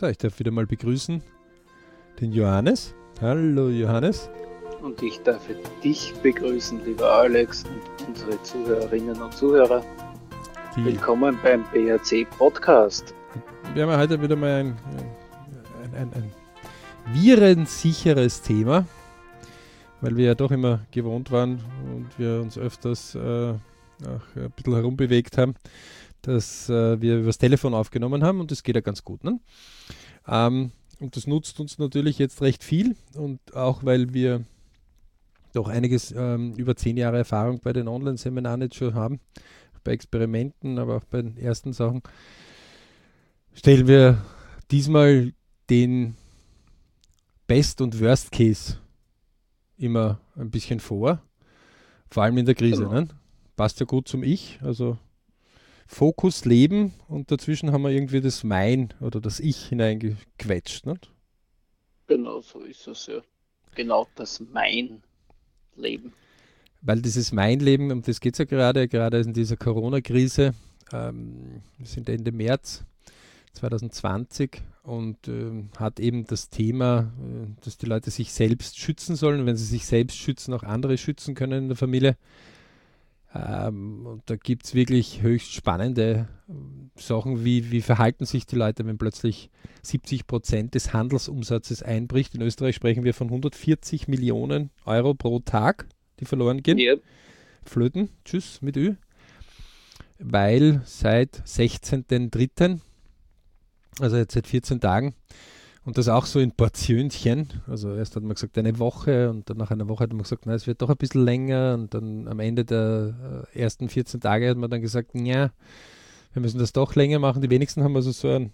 So, ich darf wieder mal begrüßen den Johannes. Hallo Johannes. Und ich darf dich begrüßen, lieber Alex und unsere Zuhörerinnen und Zuhörer. Die Willkommen beim BHC Podcast. Wir haben heute wieder mal ein, ein, ein, ein virensicheres weil wir ja doch immer gewohnt waren und wir uns öfters äh, auch ein bisschen herumbewegt haben, dass äh, wir übers Telefon aufgenommen haben und das geht ja ganz gut. Ne? Ähm, und das nutzt uns natürlich jetzt recht viel und auch weil wir doch einiges ähm, über zehn Jahre Erfahrung bei den Online-Seminaren jetzt schon haben, bei Experimenten, aber auch bei den ersten Sachen, stellen wir diesmal den Best- und Worst-Case immer ein bisschen vor, vor allem in der Krise. Genau. Ne? Passt ja gut zum Ich, also Fokus Leben und dazwischen haben wir irgendwie das Mein oder das Ich hineingequetscht. Nicht? Genau, so ist es ja. Genau das Mein Leben. Weil dieses Mein Leben, um das geht es ja gerade, gerade in dieser Corona-Krise, ähm, wir sind Ende März 2020 und äh, hat eben das Thema, äh, dass die Leute sich selbst schützen sollen. Und wenn sie sich selbst schützen, auch andere schützen können in der Familie. Ähm, und da gibt es wirklich höchst spannende äh, Sachen, wie, wie verhalten sich die Leute, wenn plötzlich 70 Prozent des Handelsumsatzes einbricht. In Österreich sprechen wir von 140 Millionen Euro pro Tag, die verloren gehen. Yep. Flöten, tschüss mit Ü. Weil seit 16.03., also jetzt seit 14 Tagen, und das auch so in Portionchen. Also erst hat man gesagt eine Woche und dann nach einer Woche hat man gesagt, na, es wird doch ein bisschen länger. Und dann am Ende der äh, ersten 14 Tage hat man dann gesagt, ja, wir müssen das doch länger machen. Die wenigsten haben also so einen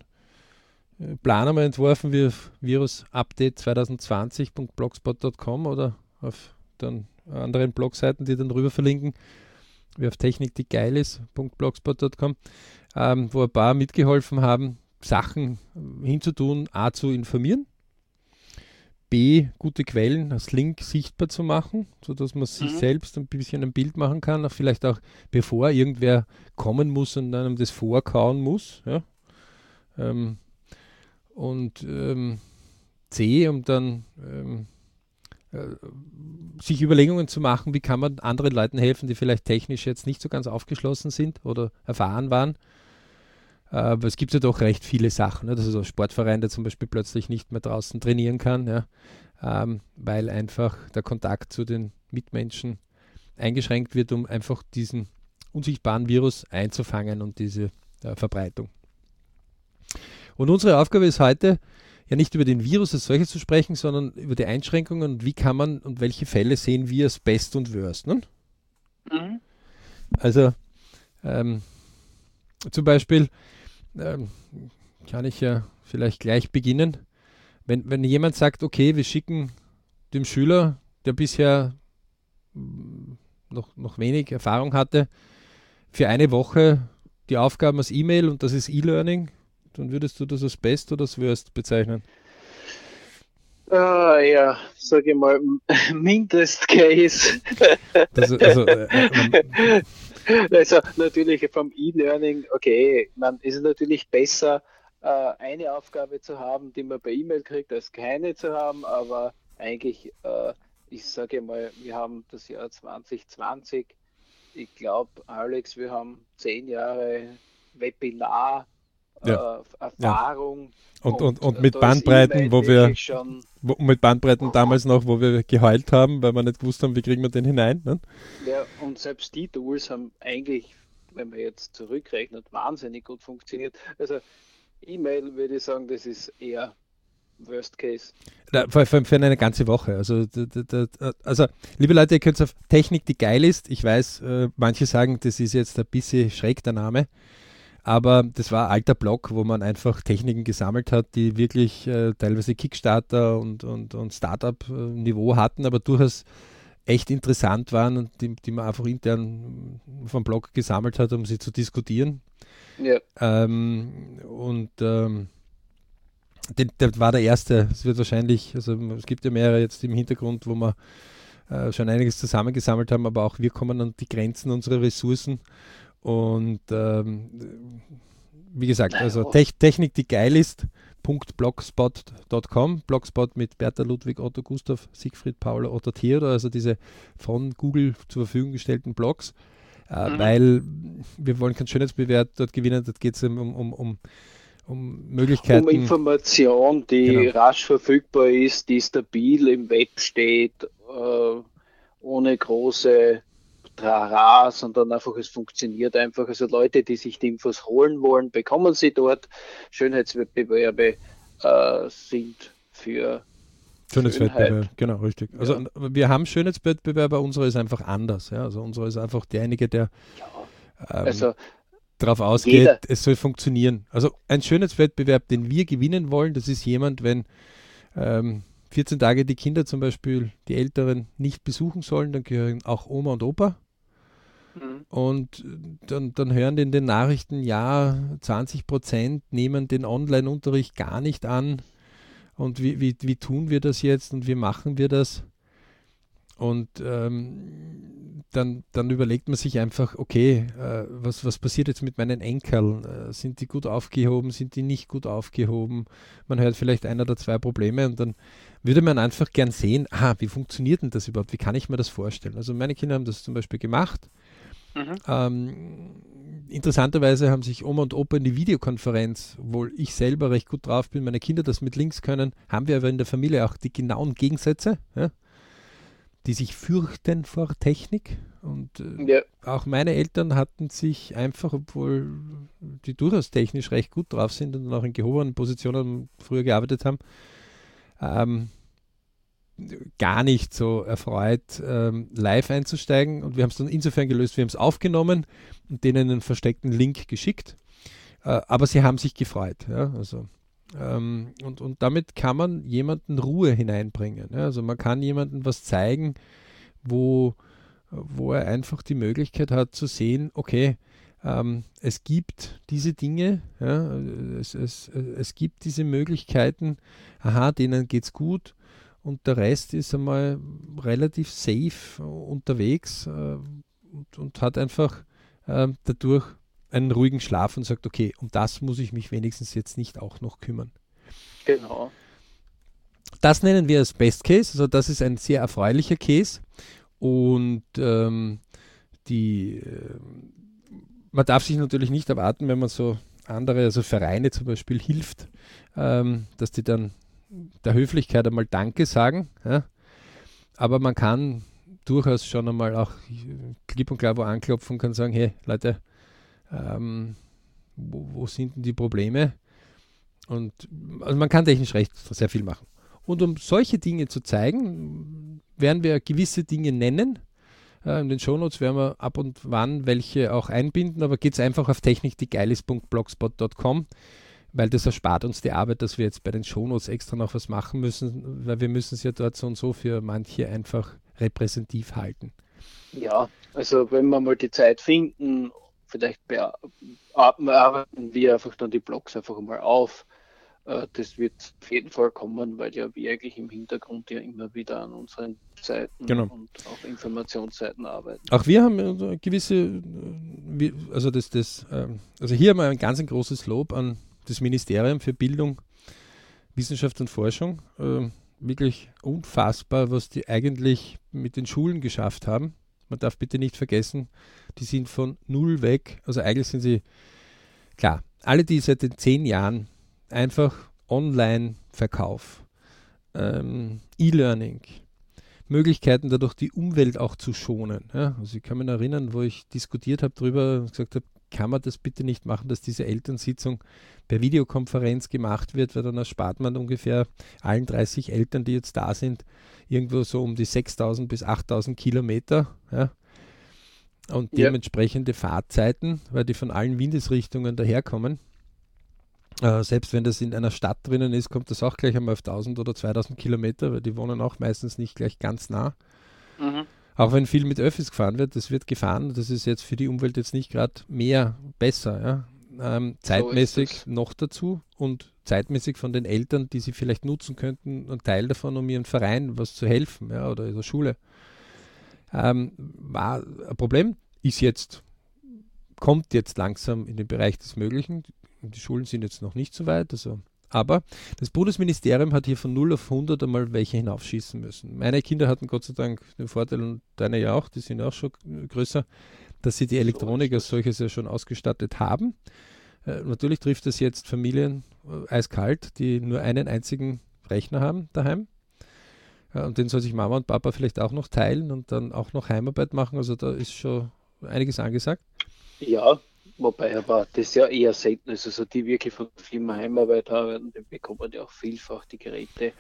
äh, Plan einmal entworfen wie Virus-Update 2020.blogspot.com oder auf dann anderen Blogseiten, die dann rüber verlinken, wie auf Technik, die geil ist.blogspot.com, ähm, wo ein paar mitgeholfen haben, Sachen hinzutun, A zu informieren, B gute Quellen als Link sichtbar zu machen, sodass man sich mhm. selbst ein bisschen ein Bild machen kann, auch vielleicht auch bevor irgendwer kommen muss und einem das vorkauen muss. Ja. Ähm, und ähm, C, um dann ähm, äh, sich Überlegungen zu machen, wie kann man anderen Leuten helfen, die vielleicht technisch jetzt nicht so ganz aufgeschlossen sind oder erfahren waren aber es gibt ja doch recht viele Sachen. Ne? Das ist ein Sportverein, der zum Beispiel plötzlich nicht mehr draußen trainieren kann, ja? ähm, weil einfach der Kontakt zu den Mitmenschen eingeschränkt wird, um einfach diesen unsichtbaren Virus einzufangen und diese äh, Verbreitung. Und unsere Aufgabe ist heute, ja nicht über den Virus als solches zu sprechen, sondern über die Einschränkungen und wie kann man und welche Fälle sehen wir als Best und Worst. Ne? Mhm. Also ähm, zum Beispiel, ähm, kann ich ja vielleicht gleich beginnen. Wenn, wenn jemand sagt, okay, wir schicken dem Schüler, der bisher mm, noch, noch wenig Erfahrung hatte, für eine Woche die Aufgaben als E-Mail und das ist E-Learning, dann würdest du das als Best oder als Worst bezeichnen? Ah, ja, sage ich mal, Mindest Case. Das, also, äh, äh also natürlich vom E-Learning, okay, man ist natürlich besser, äh, eine Aufgabe zu haben, die man per E-Mail kriegt, als keine zu haben, aber eigentlich, äh, ich sage mal, wir haben das Jahr 2020, ich glaube, Alex, wir haben zehn Jahre Webinar ja. äh, Erfahrung. Ja. Und, und, und, mit Bandbreiten, wo wir wo, mit Bandbreiten damals noch, wo wir geheult haben, weil wir nicht gewusst haben, wie kriegen wir den hinein. Ne? Ja, und selbst die Tools haben eigentlich, wenn man jetzt zurückrechnet, wahnsinnig gut funktioniert. Also E-Mail würde ich sagen, das ist eher Worst Case. Da, für, für, eine ganze Woche. Also, also, liebe Leute, ihr könnt auf Technik, die geil ist. Ich weiß, äh, manche sagen, das ist jetzt ein bisschen schräg der Name. Aber das war ein alter Blog, wo man einfach Techniken gesammelt hat, die wirklich äh, teilweise Kickstarter und, und, und Startup-Niveau hatten, aber durchaus echt interessant waren und die, die man einfach intern vom Blog gesammelt hat, um sie zu diskutieren. Ja. Ähm, und ähm, das war der erste. Es wird wahrscheinlich, also es gibt ja mehrere jetzt im Hintergrund, wo wir äh, schon einiges zusammengesammelt haben, aber auch wir kommen an die Grenzen unserer Ressourcen und ähm, wie gesagt, also Te Technik, die geil ist, .blogspot.com, Blogspot mit Bertha Ludwig, Otto Gustav, Siegfried, Paula, Otto Theodor, also diese von Google zur Verfügung gestellten Blogs, äh, mhm. weil wir wollen keinen Schönheitsbewerb dort gewinnen, dort geht es um, um, um, um Möglichkeiten. Um Information, die genau. rasch verfügbar ist, die stabil im Web steht, äh, ohne große Trara, sondern einfach es funktioniert einfach. Also Leute, die sich die Infos holen wollen, bekommen sie dort. Schönheitswettbewerbe äh, sind für Schönheitswettbewerb, genau, richtig. Also ja. wir haben Schönheitswettbewerbe, unsere ist einfach anders. Ja? Also unsere ist einfach derjenige, der ja. ähm, also darauf ausgeht, jeder. es soll funktionieren. Also ein Schönheitswettbewerb, den wir gewinnen wollen, das ist jemand, wenn ähm, 14 Tage die Kinder zum Beispiel, die Älteren, nicht besuchen sollen, dann gehören auch Oma und Opa Mhm. Und dann, dann hören die in den Nachrichten, ja, 20 Prozent nehmen den Online-Unterricht gar nicht an. Und wie, wie, wie tun wir das jetzt und wie machen wir das? Und ähm, dann, dann überlegt man sich einfach, okay, äh, was, was passiert jetzt mit meinen Enkeln? Äh, sind die gut aufgehoben? Sind die nicht gut aufgehoben? Man hört vielleicht ein oder zwei Probleme und dann würde man einfach gern sehen, aha, wie funktioniert denn das überhaupt? Wie kann ich mir das vorstellen? Also meine Kinder haben das zum Beispiel gemacht. Mhm. Ähm, interessanterweise haben sich Oma und Opa in die Videokonferenz, obwohl ich selber recht gut drauf bin, meine Kinder das mit Links können, haben wir aber in der Familie auch die genauen Gegensätze, ja, die sich fürchten vor Technik. Und äh, ja. auch meine Eltern hatten sich einfach, obwohl die durchaus technisch recht gut drauf sind und auch in gehobenen Positionen früher gearbeitet haben, ähm, gar nicht so erfreut, ähm, live einzusteigen. Und wir haben es dann insofern gelöst, wir haben es aufgenommen und denen einen versteckten Link geschickt. Äh, aber sie haben sich gefreut. Ja? Also, ähm, und, und damit kann man jemanden Ruhe hineinbringen. Ja? Also man kann jemandem was zeigen, wo, wo er einfach die Möglichkeit hat zu sehen, okay, ähm, es gibt diese Dinge, ja, es, es, es gibt diese Möglichkeiten, aha, denen geht es gut, und der Rest ist einmal relativ safe unterwegs äh, und, und, hat einfach äh, dadurch einen ruhigen Schlaf und sagt, okay, um das muss ich mich wenigstens jetzt nicht auch noch kümmern. Genau. Das nennen wir als Best Case, also das ist ein sehr erfreulicher Case und ähm, die, äh, man darf sich natürlich nicht erwarten, wenn man so andere, also Vereine zum Beispiel hilft, ähm, dass die dann der Höflichkeit einmal Danke sagen. Ja? Aber man kann durchaus schon einmal auch klipp und klar wo anklopfen und kann sagen, hey Leute, ähm, wo, wo, sind denn die Probleme? Und also man kann technisch recht sehr viel machen. Und um solche Dinge zu zeigen, werden wir gewisse Dinge nennen. Äh, in den Shownotes werden wir ab und wann welche auch einbinden, aber geht es einfach auf technikdiegeilis.blogspot.com weil das erspart uns die Arbeit, dass wir jetzt bei den Shownotes extra noch was machen müssen, weil wir müssen es ja dort so und so für manche einfach repräsentativ halten. Ja, also wenn wir mal die Zeit finden, vielleicht arbeiten wir einfach dann die Blogs einfach mal auf. Äh, das wird auf jeden Fall kommen, weil ja wir eigentlich im Hintergrund ja immer wieder an unseren Seiten genau. und auch Informationsseiten arbeiten. Auch wir haben gewisse, äh, also das, das, ähm, also hier haben wir ein ganz ein großes Lob an das Ministerium für Bildung, Wissenschaft und Forschung. Äh, wirklich unfassbar, was die eigentlich mit den Schulen geschafft haben. Man darf bitte nicht vergessen, die sind von null weg. Also eigentlich sind sie, klar, alle, die seit den zehn Jahren einfach Online-Verkauf, ähm, E-Learning, Möglichkeiten dadurch die Umwelt auch zu schonen. Ja, also ich kann mich erinnern, wo ich diskutiert habe darüber und gesagt habe, kann man das bitte nicht machen, dass diese Elternsitzung per Videokonferenz gemacht wird, weil dann erspart man ungefähr allen 30 Eltern, die jetzt da sind, irgendwo so um die 6000 bis 8000 Kilometer. Ja? Und ja. dementsprechende Fahrzeiten, weil die von allen Windesrichtungen daherkommen. Äh, selbst wenn das in einer Stadt drinnen ist, kommt das auch gleich einmal auf 1000 oder 2000 Kilometer, weil die wohnen auch meistens nicht gleich ganz nah. Mhm. Auch wenn viel mit Öffis gefahren wird, das wird gefahren, das ist jetzt für die Umwelt jetzt nicht gerade mehr besser. Ja? ähm, zeitmäßig so noch dazu und zeitmäßig von den Eltern, die sie vielleicht nutzen könnten, ein Teil davon, um ihren Verein was zu helfen ja, oder in der Schule. Ähm, war ein Problem, ist jetzt, kommt jetzt langsam in den Bereich des Möglichen. Die Schulen sind jetzt noch nicht so weit, also Aber das Bundesministerium hat hier von 0 auf 100 einmal welche hinaufschießen müssen. Meine Kinder hatten Gott sei Dank den Vorteil, und deine ja auch, die sind auch schon größer, dass sie die Elektronik als solches ja schon ausgestattet haben. Äh, natürlich trifft es jetzt Familien äh, eiskalt, die nur einen einzigen Rechner haben daheim. Äh, und den soll sich Mama und Papa vielleicht auch noch teilen und dann auch noch Heimarbeit machen. Also da ist schon einiges angesagt. Ja, wobei aber das ja eher selten ist. Also die wirklich von der Firma Heimarbeit haben, die bekommen ja auch vielfach die Geräte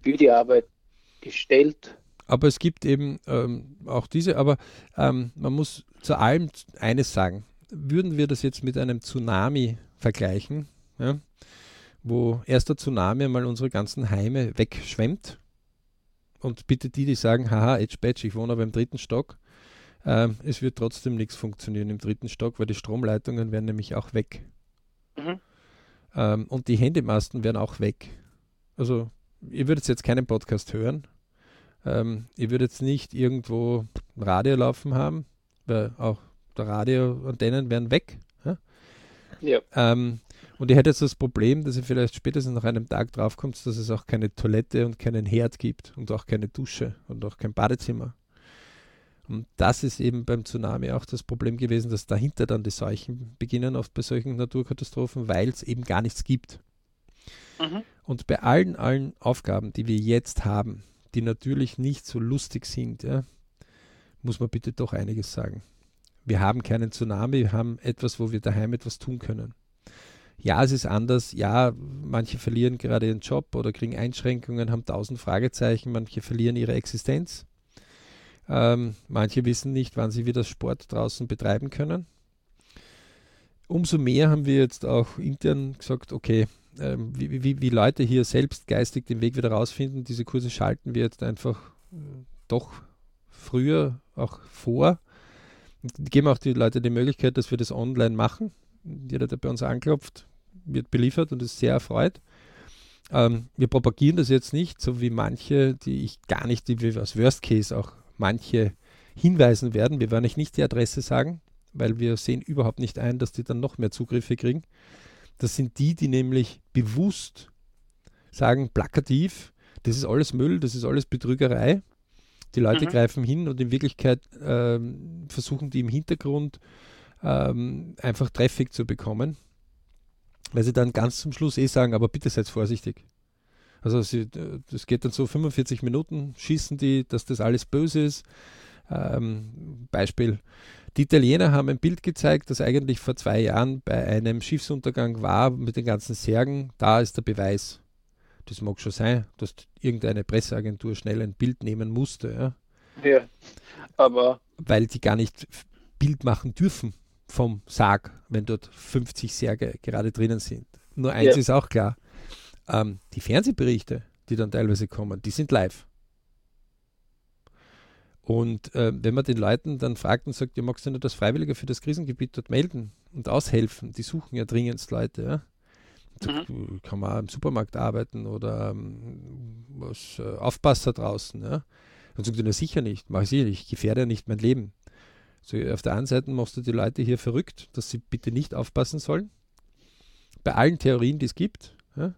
für die Arbeit gestellt. Aber es gibt eben ähm, auch diese, aber ähm, man muss zu allem eines sagen. Würden wir das jetzt mit einem Tsunami vergleichen, ja, wo erster Tsunami einmal unsere ganzen Heime wegschwemmt, und bitte die, die sagen, haha, Edge Badge, ich wohne aber im dritten Stock, ähm, es wird trotzdem nichts funktionieren im dritten Stock, weil die Stromleitungen werden nämlich auch weg. Mhm. Ähm, und die Handymasten werden auch weg. Also, ihr würdet jetzt keinen Podcast hören. Ähm, ihr würdet jetzt nicht irgendwo Radio laufen haben, weil auch der Radioantennen wären weg. Ja? ja. Ähm, und ihr hättet jetzt das Problem, dass ihr vielleicht spätestens nach einem Tag draufkommt, dass es auch keine Toilette und keinen Herd gibt und auch keine Dusche und auch kein Badezimmer. Und das ist eben beim Tsunami auch das Problem gewesen, dass dahinter dann die Seuchen beginnen, oft bei solchen Naturkatastrophen, weil es eben gar nichts gibt. Mhm. Und bei allen, allen Aufgaben, die wir jetzt haben, die natürlich nicht so lustig sind, ja, muss man bitte doch einiges sagen. Wir haben keinen Tsunami, wir haben etwas, wo wir daheim etwas tun können. Ja, es ist anders. Ja, manche verlieren gerade ihren Job oder kriegen Einschränkungen, haben tausend Fragezeichen, manche verlieren ihre Existenz. Ähm, manche wissen nicht, wann sie wieder Sport draußen betreiben können. Umso mehr haben wir jetzt auch intern gesagt, okay, ähm, wie, wie, wie Leute hier selbst geistig den Weg wieder rausfinden, diese Kurse schalten wir jetzt einfach äh, doch früher auch vor. Und geben auch die Leute die Möglichkeit, dass wir das online machen. Jeder, der bei uns anklopft, wird beliefert und ist sehr erfreut. Ähm, wir propagieren das jetzt nicht, so wie manche, die ich gar nicht, die wir als Worst Case auch manche hinweisen werden. Wir werden euch nicht die Adresse sagen, weil wir sehen überhaupt nicht ein, dass die dann noch mehr Zugriffe kriegen. Das sind die, die nämlich bewusst sagen, plakativ, das ist alles Müll, das ist alles Betrügerei. Die Leute mhm. greifen hin und in Wirklichkeit ähm, versuchen die im Hintergrund ähm, einfach Traffic zu bekommen, weil sie dann ganz zum Schluss eh sagen, aber bitte seid vorsichtig. Also sie, das geht dann so 45 Minuten, schießen die, dass das alles böse ist. Ähm, Beispiel, die Italiener haben ein Bild gezeigt, das eigentlich vor zwei Jahren bei einem Schiffsuntergang war mit den ganzen Särgen. Da ist der Beweis. Das mag schon sein, dass irgendeine Presseagentur schnell ein Bild nehmen musste. Ja, ja aber. Weil die gar nicht Bild machen dürfen vom Sarg, wenn dort 50 Särge gerade drinnen sind. Nur eins ja. ist auch klar: ähm, die Fernsehberichte, die dann teilweise kommen, die sind live. Und äh, wenn man den Leuten dann fragt und sagt, ja, magst du nicht als Freiwilliger für das Krisengebiet dort melden und aushelfen? Die suchen ja dringendst Leute. Ja? Mhm. Kann man auch im Supermarkt arbeiten oder ähm, was äh, Aufpasser draußen. Ja? Dann sagt er, sicher nicht, mache ich sicher nicht, ich gefährde ja nicht mein Leben. So, auf der einen Seite machst du die Leute hier verrückt, dass sie bitte nicht aufpassen sollen. Bei allen Theorien, die es gibt. Ja?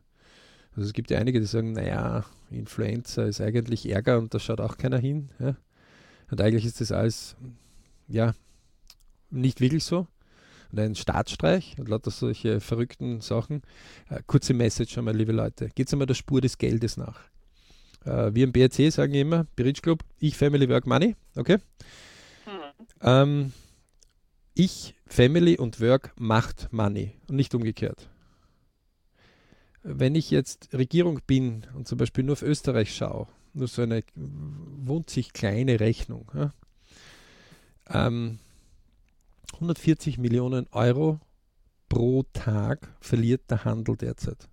Also es gibt ja einige, die sagen, naja, Influenza ist eigentlich Ärger und da schaut auch keiner hin. Ja? Und eigentlich ist das alles, ja, nicht wirklich so. Und ein Staatsstreich und lauter solche verrückten Sachen. Äh, kurze Message einmal, liebe Leute. Geht einmal der Spur des Geldes nach. Äh, wir im BRC sagen immer, Bridge Club, ich Family Work Money, okay? Mhm. Ähm, ich, Family und Work macht Money und nicht umgekehrt wenn ich jetzt Regierung bin und zum Beispiel nur auf Österreich schaue, nur so eine sich kleine Rechnung, ja, ähm, 140 Millionen Euro pro Tag verliert der Handel derzeit.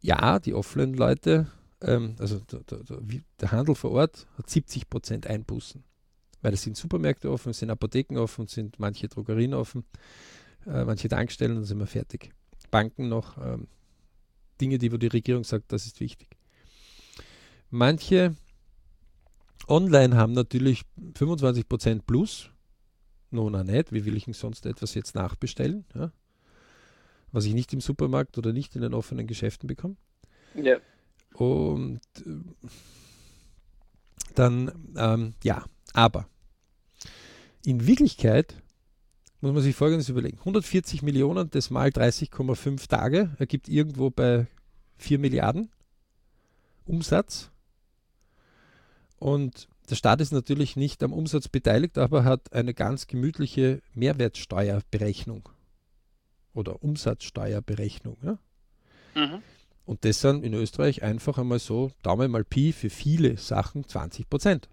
Ja, die Offline-Leute, ähm, also der, der, der, Handel vor Ort hat 70 Prozent Einbußen, weil es sind Supermärkte offen, es sind Apotheken offen, es sind manche Drogerien offen, äh, manche Tankstellen, dann sind wir fertig. Banken noch ähm, Dinge, die wo die Regierung sagt, das ist wichtig. Manche online haben natürlich 25% plus, auch nicht, wie will ich denn sonst etwas jetzt nachbestellen? Ja? was ich nicht im Supermarkt oder nicht in den offenen Geschäften bekomme. Ja. Und äh, dann, ähm, ja, aber in Wirklichkeit muss man sich Folgendes überlegen. 140 Millionen, das mal 30,5 Tage ergibt irgendwo bei 4 Milliarden Umsatz. Und der Staat ist natürlich nicht am Umsatz beteiligt, aber hat eine ganz gemütliche Mehrwertsteuerberechnung oder Umsatzsteuerberechnung. Ja? Mhm. Und das sind in Österreich einfach einmal so, Daumen mal Pi, für viele Sachen 20 Prozent.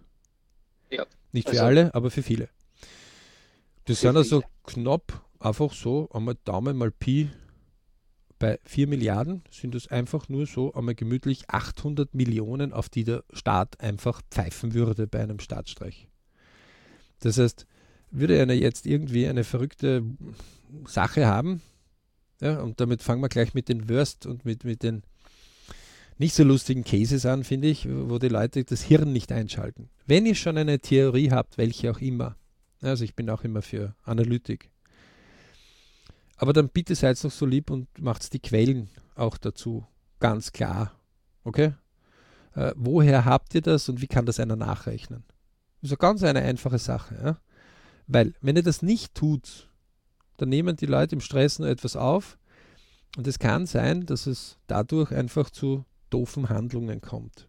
Ja. Nicht für also, alle, aber für viele. Das sind also knapp einfach so, einmal Daumen mal Pi bei 4 Milliarden sind es einfach nur so einmal gemütlich 800 Millionen, auf die der Staat einfach pfeifen würde bei einem Staatsstreich. Das heißt, würde einer jetzt irgendwie eine verrückte Sache haben, ja, und damit fangen wir gleich mit den Worst und mit, mit den nicht so lustigen Cases an, finde ich, wo die Leute das Hirn nicht einschalten. Wenn ihr schon eine Theorie habt, welche auch immer, also ich bin auch immer für Analytik, aber dann bitte seid noch so lieb und macht die Quellen auch dazu ganz klar. Okay? Äh, woher habt ihr das und wie kann das einer nachrechnen? Das ist eine ganz eine einfache Sache. Ja? Weil, wenn ihr das nicht tut, dann nehmen die Leute im Stress nur etwas auf und es kann sein, dass es dadurch einfach zu doofen Handlungen kommt.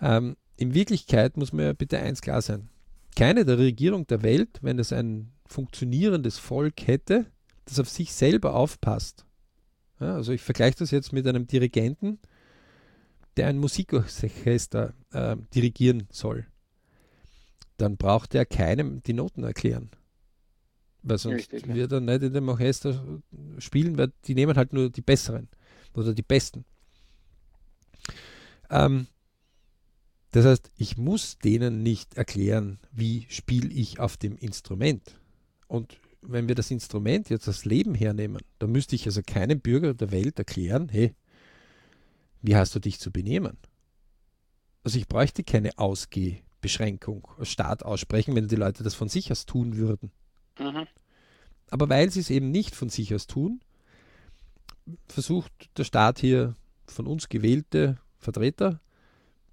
Ähm, in Wirklichkeit muss mir bitte eins klar sein. Keine der Regierung der Welt, wenn es ein funktionierendes Volk hätte, das auf sich selber aufpasst. Ja, also ich vergleiche das jetzt mit einem Dirigenten, der ein Musikorchester äh, dirigieren soll. Dann braucht er keinem die Noten erklären. Weil sonst Richtig, wird er nicht in dem Orchester spielen, weil die nehmen halt nur die Besseren oder die Besten. Ähm, das heißt, ich muss denen nicht erklären, wie spiele ich auf dem Instrument. Und wenn wir das Instrument jetzt das Leben hernehmen, dann müsste ich also keinem Bürger der Welt erklären, hey, wie hast du dich zu benehmen? Also ich bräuchte keine Ausgehbeschränkung als Staat aussprechen, wenn die Leute das von sich aus tun würden. Mhm. Aber weil sie es eben nicht von sich aus tun, versucht der Staat hier von uns gewählte Vertreter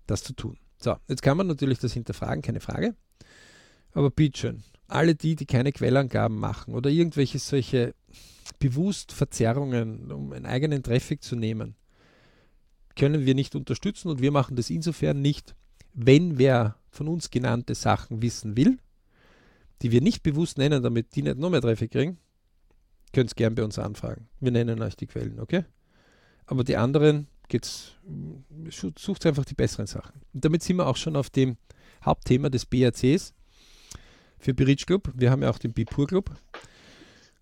das zu tun. So, jetzt kann man natürlich das hinterfragen, keine Frage. Aber bitteschön, alle die, die keine Quellangaben machen oder irgendwelche solche bewusst Verzerrungen, um einen eigenen Traffic zu nehmen, können wir nicht unterstützen und wir machen das insofern nicht, wenn wer von uns genannte Sachen wissen will, die wir nicht bewusst nennen, damit die nicht noch mehr Traffic kriegen, könnt es gern bei uns anfragen. Wir nennen euch die Quellen, okay? Aber die anderen geht's, sucht einfach die besseren Sachen. Und damit sind wir auch schon auf dem Hauptthema des BRCs für Beritsch Club. Wir haben ja auch den Bipur Club.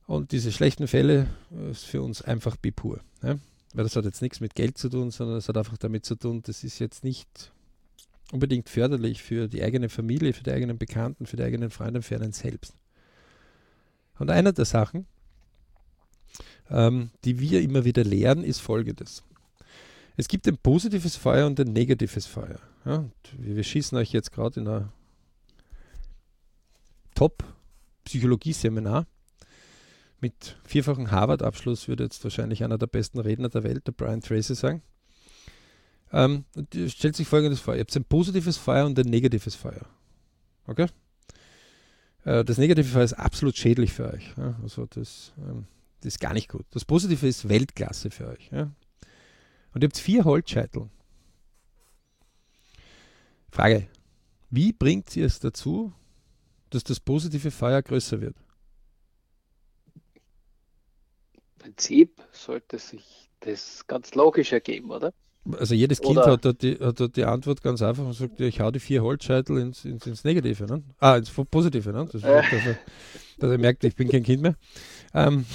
Und diese schlechten Fälle ist für uns einfach Bipur. Ja? Weil das hat jetzt nichts mit Geld zu tun, sondern es hat einfach damit zu tun, das ist jetzt nicht unbedingt förderlich für die eigene Familie, für die eigenen Bekannten, für die eigenen Freunde, für einen selbst. Und eine der Sachen, ähm, die wir immer wieder lehren, ist folgendes. Es gibt ein positives Feuer und ein negatives Feuer. Ja, wir, schießen euch jetzt gerade in einer Top-Psychologie-Seminar mit vierfachen Harvard-Abschluss, würde jetzt wahrscheinlich einer der besten Redner der Welt, der Brian Tracy, sagen. Ähm, stellt sich folgendes vor: Ihr habt ein positives Feuer und ein negatives Feuer. Okay? Äh, das negative Feuer ist absolut schädlich für euch. Ja? Also, das, ähm, das, ist gar nicht gut. Das Positive ist Weltklasse für euch. Ja? Und ihr habt vier Holzscheitel. Frage: Wie bringt ihr es dazu, dass das positive Feuer größer wird? Im Prinzip sollte sich das ganz logisch ergeben, oder? Also jedes Kind hat dort, die, hat dort die Antwort ganz einfach und sagt, ich hau die vier Holzscheitel ins, ins, ins Negative, ne? ah, ins Positive. Ne? Das, äh. dass, er, dass er merkt, ich bin kein Kind mehr. Ähm,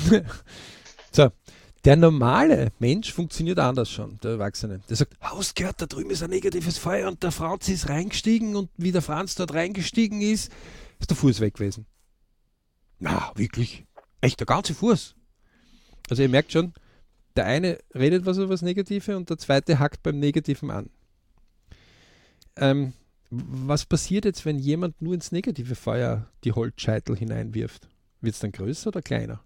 so, der normale Mensch funktioniert anders schon, der Erwachsene. Der sagt, Haus gehört, da drüben ist ein negatives Feuer und der Franz ist reingestiegen und wie der Franz dort reingestiegen ist, ist der Fuß weg gewesen. Na, wirklich? Echt, der ganze Fuß? Also ihr merkt schon, der eine redet was über das Negative und der zweite hackt beim Negativen an. Ähm, was passiert jetzt, wenn jemand nur ins negative Feuer die Holzscheitel hineinwirft? Wird es dann größer oder kleiner?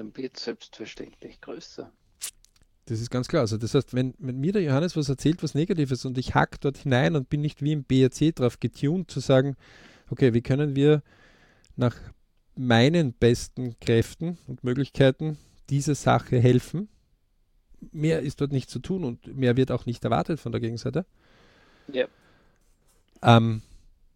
Dann wird es selbstverständlich größer. Das ist ganz klar. Also das heißt, wenn, wenn mir der Johannes was erzählt, was Negatives und ich hack dort hinein und bin nicht wie im BRC drauf getuned zu sagen, okay, wie können wir nach meinen besten Kräften und Möglichkeiten dieser Sache helfen. Mehr ist dort nicht zu tun und mehr wird auch nicht erwartet von der Gegenseite. Ja. Ähm,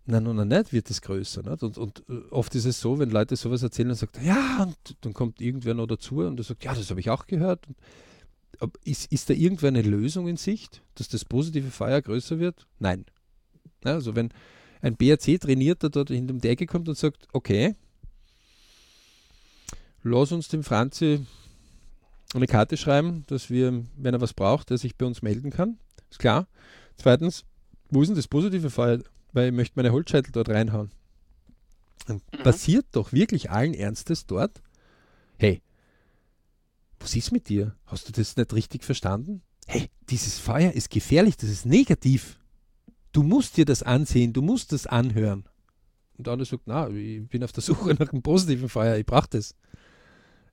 Nein, nein, nicht wird es größer. Nicht? Und, und äh, oft ist es so, wenn Leute sowas erzählen und sagen, ja, und dann kommt irgendwer noch dazu und der sagt, ja, das habe ich auch gehört. Und, ist, ist da irgendwer eine Lösung in Sicht, dass das positive Feuer größer wird? Nein. Ja, also wenn ein BRC-Trainierter dort hinter die Ecke kommt und sagt, okay, lass uns dem Franzi eine Karte schreiben, dass wir, wenn er was braucht, der sich bei uns melden kann. Ist klar. Zweitens, wo ist denn das positive Feuer? Weil ich möchte meine Holzscheitel dort reinhauen. Und mhm. passiert doch wirklich allen Ernstes dort, hey, was ist mit dir? Hast du das nicht richtig verstanden? Hey, dieses Feuer ist gefährlich, das ist negativ. Du musst dir das ansehen, du musst das anhören. Und der andere sagt, na, ich bin auf der Suche nach einem positiven Feuer, ich brauche das.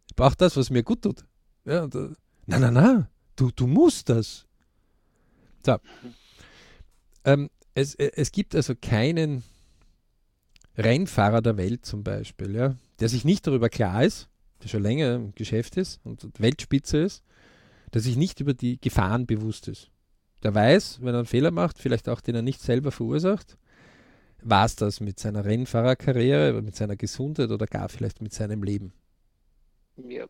Ich brauche das, was mir gut tut. Ja, und, na, na, na, du, du musst das. So. Mhm. Ähm, es, äh, es gibt also keinen Rennfahrer der Welt zum Beispiel, ja, der sich nicht darüber klar ist, der schon länger im Geschäft ist und Weltspitze ist, der sich nicht über die Gefahren bewusst ist. Der weiß, wenn er einen Fehler macht, vielleicht auch den er nicht selber verursacht, war es das mit seiner Rennfahrerkarriere, mit seiner Gesundheit oder gar vielleicht mit seinem Leben. Ja.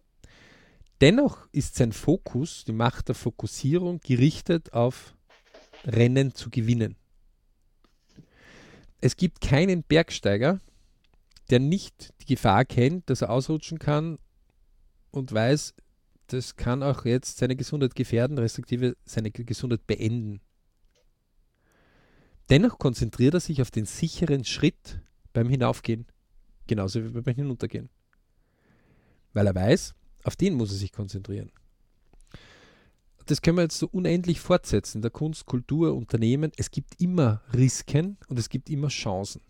Dennoch ist sein Fokus, die Macht der Fokussierung, gerichtet auf Rennen zu gewinnen es gibt keinen Bergsteiger, der nicht die Gefahr kennt, dass er ausrutschen kann und weiß, das kann auch jetzt seine Gesundheit gefährden, respektive seine Gesundheit beenden. Dennoch konzentriert er sich auf den sicheren Schritt beim Hinaufgehen, genauso wie beim Hinuntergehen. Weil er weiß, auf den muss er sich konzentrieren das können wir jetzt so unendlich fortsetzen. In der Kunst, Kultur, Unternehmen, es gibt immer Risiken und es gibt immer Chancen.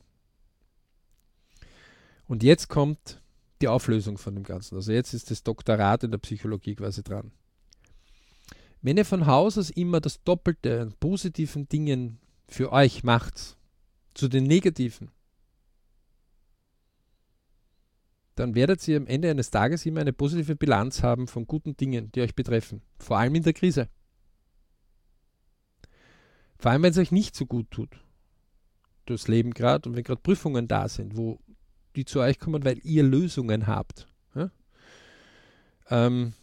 Und jetzt kommt die Auflösung von dem Ganzen. Also jetzt ist das Doktorat in der Psychologie quasi dran. Wenn ihr von Haus aus immer das Doppelte an positiven Dingen für euch macht, zu den negativen, dann werdet ihr am Ende eines Tages immer eine positive Bilanz haben von guten Dingen, die euch betreffen. Vor allem in der Krise. Vor allem, wenn es euch nicht so gut tut. Das Leben gerade und wenn gerade Prüfungen da sind, wo die zu euch kommen, weil ihr Lösungen habt. Ja? Ähm,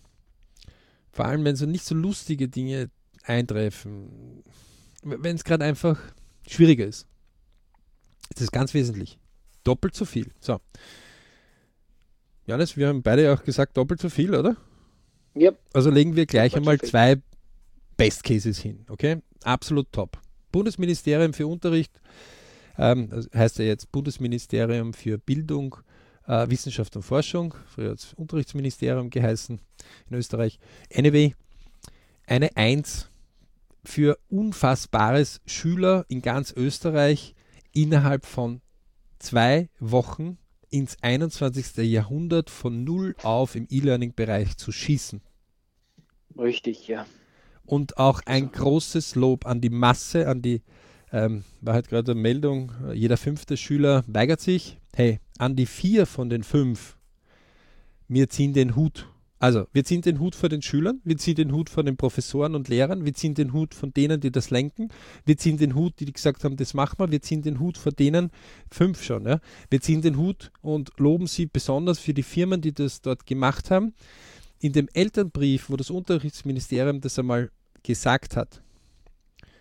vor allem, wenn so nicht so lustige Dinge eintreffen. Wenn es gerade einfach schwieriger ist. Das ist ganz wesentlich. Doppelt so viel. So. Janis, wir haben beide auch gesagt, doppelt so viel, oder? Ja. Also legen wir gleich einmal zwei Best Cases hin, okay? Absolut top. Bundesministerium für Unterricht, ähm, heißt ja jetzt Bundesministerium für Bildung, äh, Wissenschaft und Forschung, früher hat es Unterrichtsministerium geheißen in Österreich. Anyway, eine Eins für unfassbares Schüler in ganz Österreich innerhalb von zwei Wochen ins 21. Jahrhundert von null auf im E-Learning-Bereich zu schießen. Richtig, ja. Und auch ein großes Lob an die Masse, an die, ähm, war halt gerade eine Meldung, jeder fünfte Schüler weigert sich. Hey, an die vier von den fünf, wir ziehen den Hut also, wir ziehen den Hut vor den Schülern, wir ziehen den Hut vor den Professoren und Lehrern, wir ziehen den Hut von denen, die das lenken, wir ziehen den Hut, die gesagt haben, das machen wir, wir ziehen den Hut vor denen, fünf schon, ja. Wir ziehen den Hut und loben sie besonders für die Firmen, die das dort gemacht haben. In dem Elternbrief, wo das Unterrichtsministerium das einmal gesagt hat,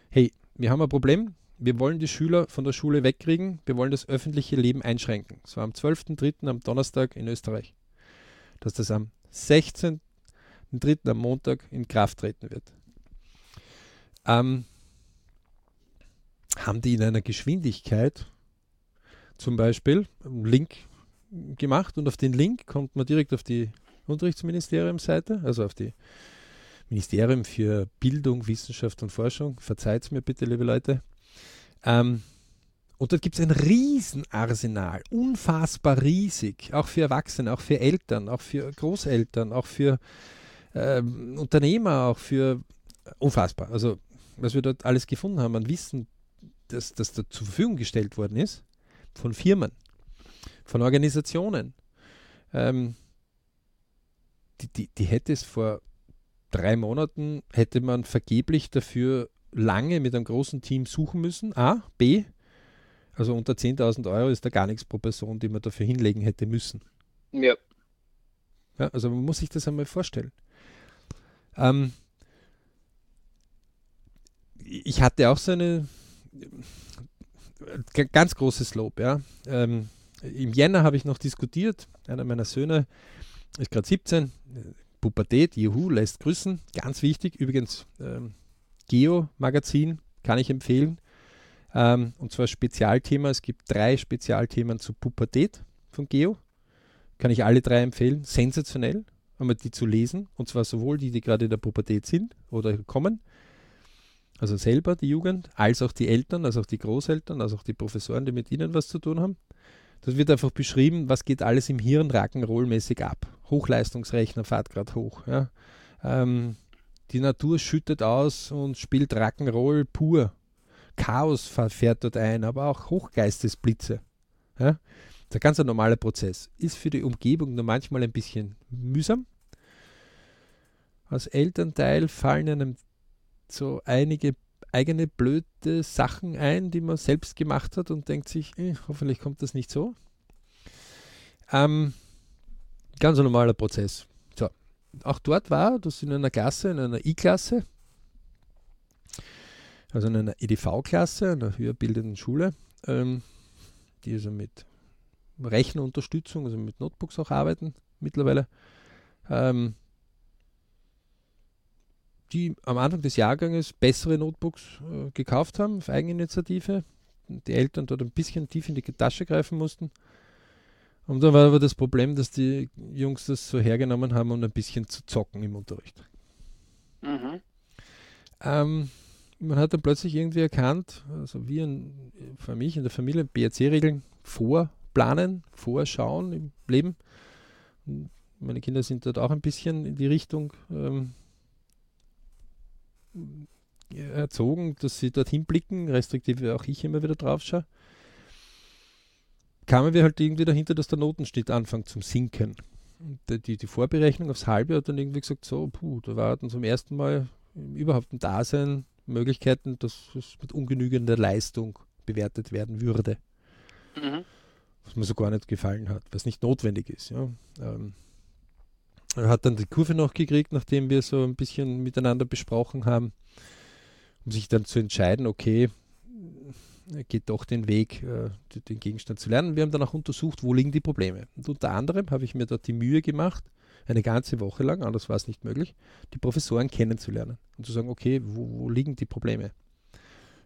hey, wir haben ein Problem, wir wollen die Schüler von der Schule wegkriegen, wir wollen das öffentliche Leben einschränken. Das war am 12.03. am Donnerstag in Österreich. Dass das am 16.3. am Montag in Kraft treten wird. Ähm, haben die in einer Geschwindigkeit zum Beispiel einen Link gemacht und auf den Link kommt man direkt auf die Unterrichtsministerium-Seite, also auf die Ministerium für Bildung, Wissenschaft und Forschung. Verzeiht es mir bitte, liebe Leute. Ähm, und dort gibt es ein Riesenarsenal, unfassbar riesig, auch für Erwachsene, auch für Eltern, auch für Großeltern, auch für ähm, Unternehmer, auch für unfassbar. Also was wir dort alles gefunden haben an Wissen, das, das da zur Verfügung gestellt worden ist, von Firmen, von Organisationen, ähm, die, die, die hätte es vor drei Monaten, hätte man vergeblich dafür lange mit einem großen Team suchen müssen. A, B, also unter 10.000 Euro ist da gar nichts pro Person, die man dafür hinlegen hätte müssen. Ja. ja also man muss sich das einmal vorstellen. Ähm, ich hatte auch so eine ganz großes Lob, ja. Ähm, Im Jänner habe ich noch diskutiert, einer meiner Söhne ist gerade 17, Pubertät, Juhu, lässt grüßen, ganz wichtig. Übrigens, ähm, Geo-Magazin kann ich empfehlen. Ähm, und zwar Spezialthema. Es gibt drei Spezialthemen zu Pubertät von Geo. Kann ich alle drei empfehlen. Sensationell, einmal die zu lesen. Und zwar sowohl die, die gerade in der Pubertät sind oder kommen, also selber die Jugend, als auch die Eltern, als auch die Großeltern, als auch die Professoren, die mit ihnen was zu tun haben. Das wird einfach beschrieben, was geht alles im Hirn Rock'n'Roll-mäßig ab. Hochleistungsrechner fährt gerade hoch. Ja. Ähm, die Natur schüttet aus und spielt Rock'n'Roll pur. Chaos fährt dort ein, aber auch Hochgeistesblitze. Ja? Das ganz normaler Prozess. Ist für die Umgebung nur manchmal ein bisschen mühsam. Als Elternteil fallen einem so einige eigene blöde Sachen ein, die man selbst gemacht hat und denkt sich, eh, hoffentlich kommt das nicht so. Ähm, ganz normaler Prozess. So. Auch dort war das in einer Klasse, in einer I-Klasse, also in einer EDV-Klasse, einer höherbildenden Schule, ähm, die also mit Rechnerunterstützung, also mit Notebooks auch arbeiten mittlerweile. Ähm, die am Anfang des Jahrganges bessere Notebooks äh, gekauft haben auf Eigeninitiative. Die Eltern dort ein bisschen tief in die Tasche greifen mussten. Und dann war aber das Problem, dass die Jungs das so hergenommen haben, um ein bisschen zu zocken im Unterricht. Mhm. Ähm, man hat dann plötzlich irgendwie erkannt, also wir in, für mich in der Familie BRC-Regeln vorplanen, vorschauen im Leben. Und meine Kinder sind dort auch ein bisschen in die Richtung ähm, erzogen, dass sie dorthin blicken, restriktive auch ich immer wieder drauf schaue, kamen wir halt irgendwie dahinter, dass der Notenschnitt anfängt zum Sinken. Und die, die Vorberechnung aufs Halbe hat dann irgendwie gesagt, so, puh, da war dann zum ersten Mal überhaupt ein Dasein Möglichkeiten, dass es mit ungenügender Leistung bewertet werden würde. Mhm. Was mir so gar nicht gefallen hat, was nicht notwendig ist. Ja. Ähm, er hat dann die Kurve noch gekriegt, nachdem wir so ein bisschen miteinander besprochen haben, um sich dann zu entscheiden, okay, er geht doch den Weg, äh, den Gegenstand zu lernen. Wir haben dann auch untersucht, wo liegen die Probleme. Und unter anderem habe ich mir dort die Mühe gemacht, eine ganze Woche lang, anders war es nicht möglich, die Professoren kennenzulernen und zu sagen, okay, wo, wo liegen die Probleme?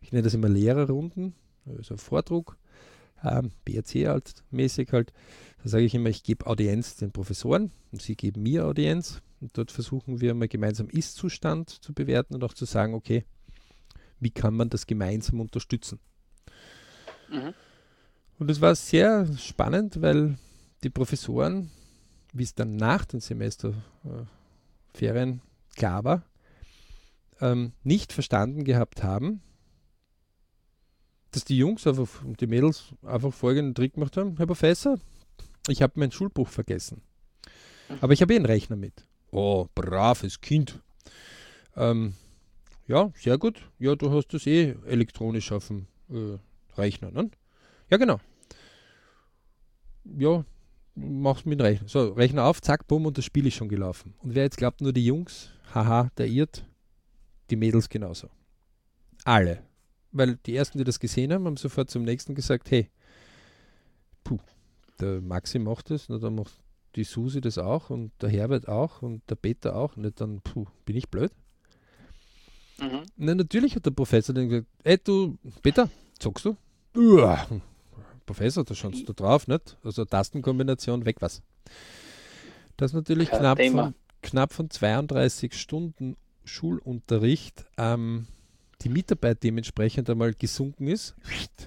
Ich nenne das immer Lehrerrunden, also Vordruck, ähm, BRC halt mäßig halt. Da sage ich immer, ich gebe Audienz den Professoren und sie geben mir Audienz. Und dort versuchen wir mal gemeinsam Ist-Zustand zu bewerten und auch zu sagen, okay, wie kann man das gemeinsam unterstützen? Mhm. Und es war sehr spannend, weil die Professoren, wie es dann nach den Semesterferien klar war, ähm, nicht verstanden gehabt haben, dass die Jungs und die Mädels einfach folgenden Trick gemacht haben: Herr Professor, ich habe mein Schulbuch vergessen. Aber ich habe eh einen Rechner mit. Oh, braves Kind. Ähm, ja, sehr gut. Ja, du hast das eh elektronisch auf dem äh, Rechner, ne? Ja, genau. Ja, mach's mit dem Rechner. So, Rechner auf, zack, bumm, und das Spiel ist schon gelaufen. Und wer jetzt glaubt, nur die Jungs, haha, der irrt, die Mädels genauso. Alle weil die ersten, die das gesehen haben, haben sofort zum nächsten gesagt, hey, puh, der Maxi macht das, na, dann macht die Susi das auch und der Herbert auch und der Peter auch. Und dann, puh, bin ich blöd? Mhm. Na, natürlich hat der Professor dann gesagt, ey du, Peter, zockst du? Uah. Professor, da schaust du drauf, nicht? Also Tastenkombination, weg was. Das natürlich knapp von, knapp von 32 Stunden Schulunterricht. Ähm, die Mitarbeit dementsprechend einmal gesunken ist,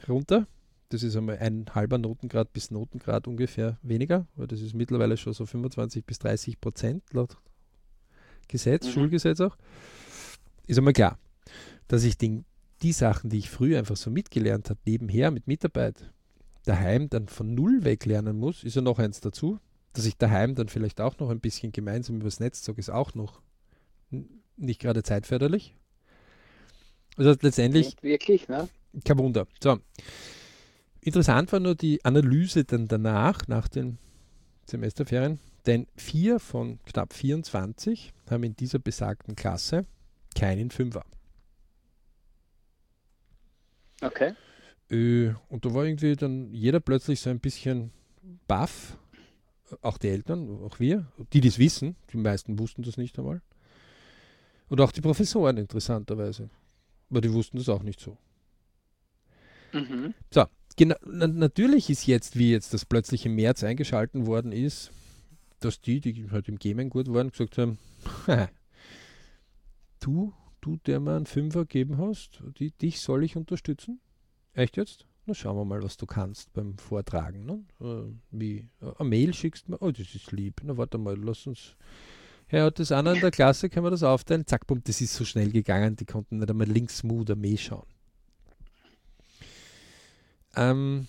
runter. das ist einmal ein halber Notengrad bis Notengrad ungefähr weniger, weil das ist mittlerweile schon so 25 bis 30 Prozent laut Gesetz, mhm. Schulgesetz auch. Ist einmal klar, dass ich den, die Sachen, die ich früher einfach so mitgelernt habe, nebenher mit Mitarbeit, daheim dann von Null weg lernen muss, ist ja noch eins dazu. Dass ich daheim dann vielleicht auch noch ein bisschen gemeinsam übers Netz zog, ist auch noch nicht gerade zeitförderlich. Also letztendlich. Nicht wirklich, ne? Kein Wunder. So. Interessant war nur die Analyse dann danach, nach den Semesterferien, denn vier von knapp 24 haben in dieser besagten Klasse keinen Fünfer. Okay. Äh, und da war irgendwie dann jeder plötzlich so ein bisschen baff, auch die Eltern, auch wir, die das wissen, die meisten wussten das nicht einmal. Und auch die Professoren interessanterweise, aber die wussten das auch nicht so. Mhm. So, genau, natürlich ist jetzt, wie jetzt das plötzlich im März eingeschalten worden ist, dass die, die halt im Gamen gut waren, gesagt haben, du, du, der mir einen Fünfer gegeben hast, die, dich soll ich unterstützen? Echt jetzt? Na schauen wir mal, was du kannst beim Vortragen. Ne? Äh, wie? Äh, eine Mail schickst du mir? Oh, das ist lieb. Na warte mal, lass uns. Ja, das einer in der Klasse, können wir das aufteilen? Zack, bumm, das ist so schnell gegangen, die konnten nicht einmal links Mu oder Mail schauen. Ähm,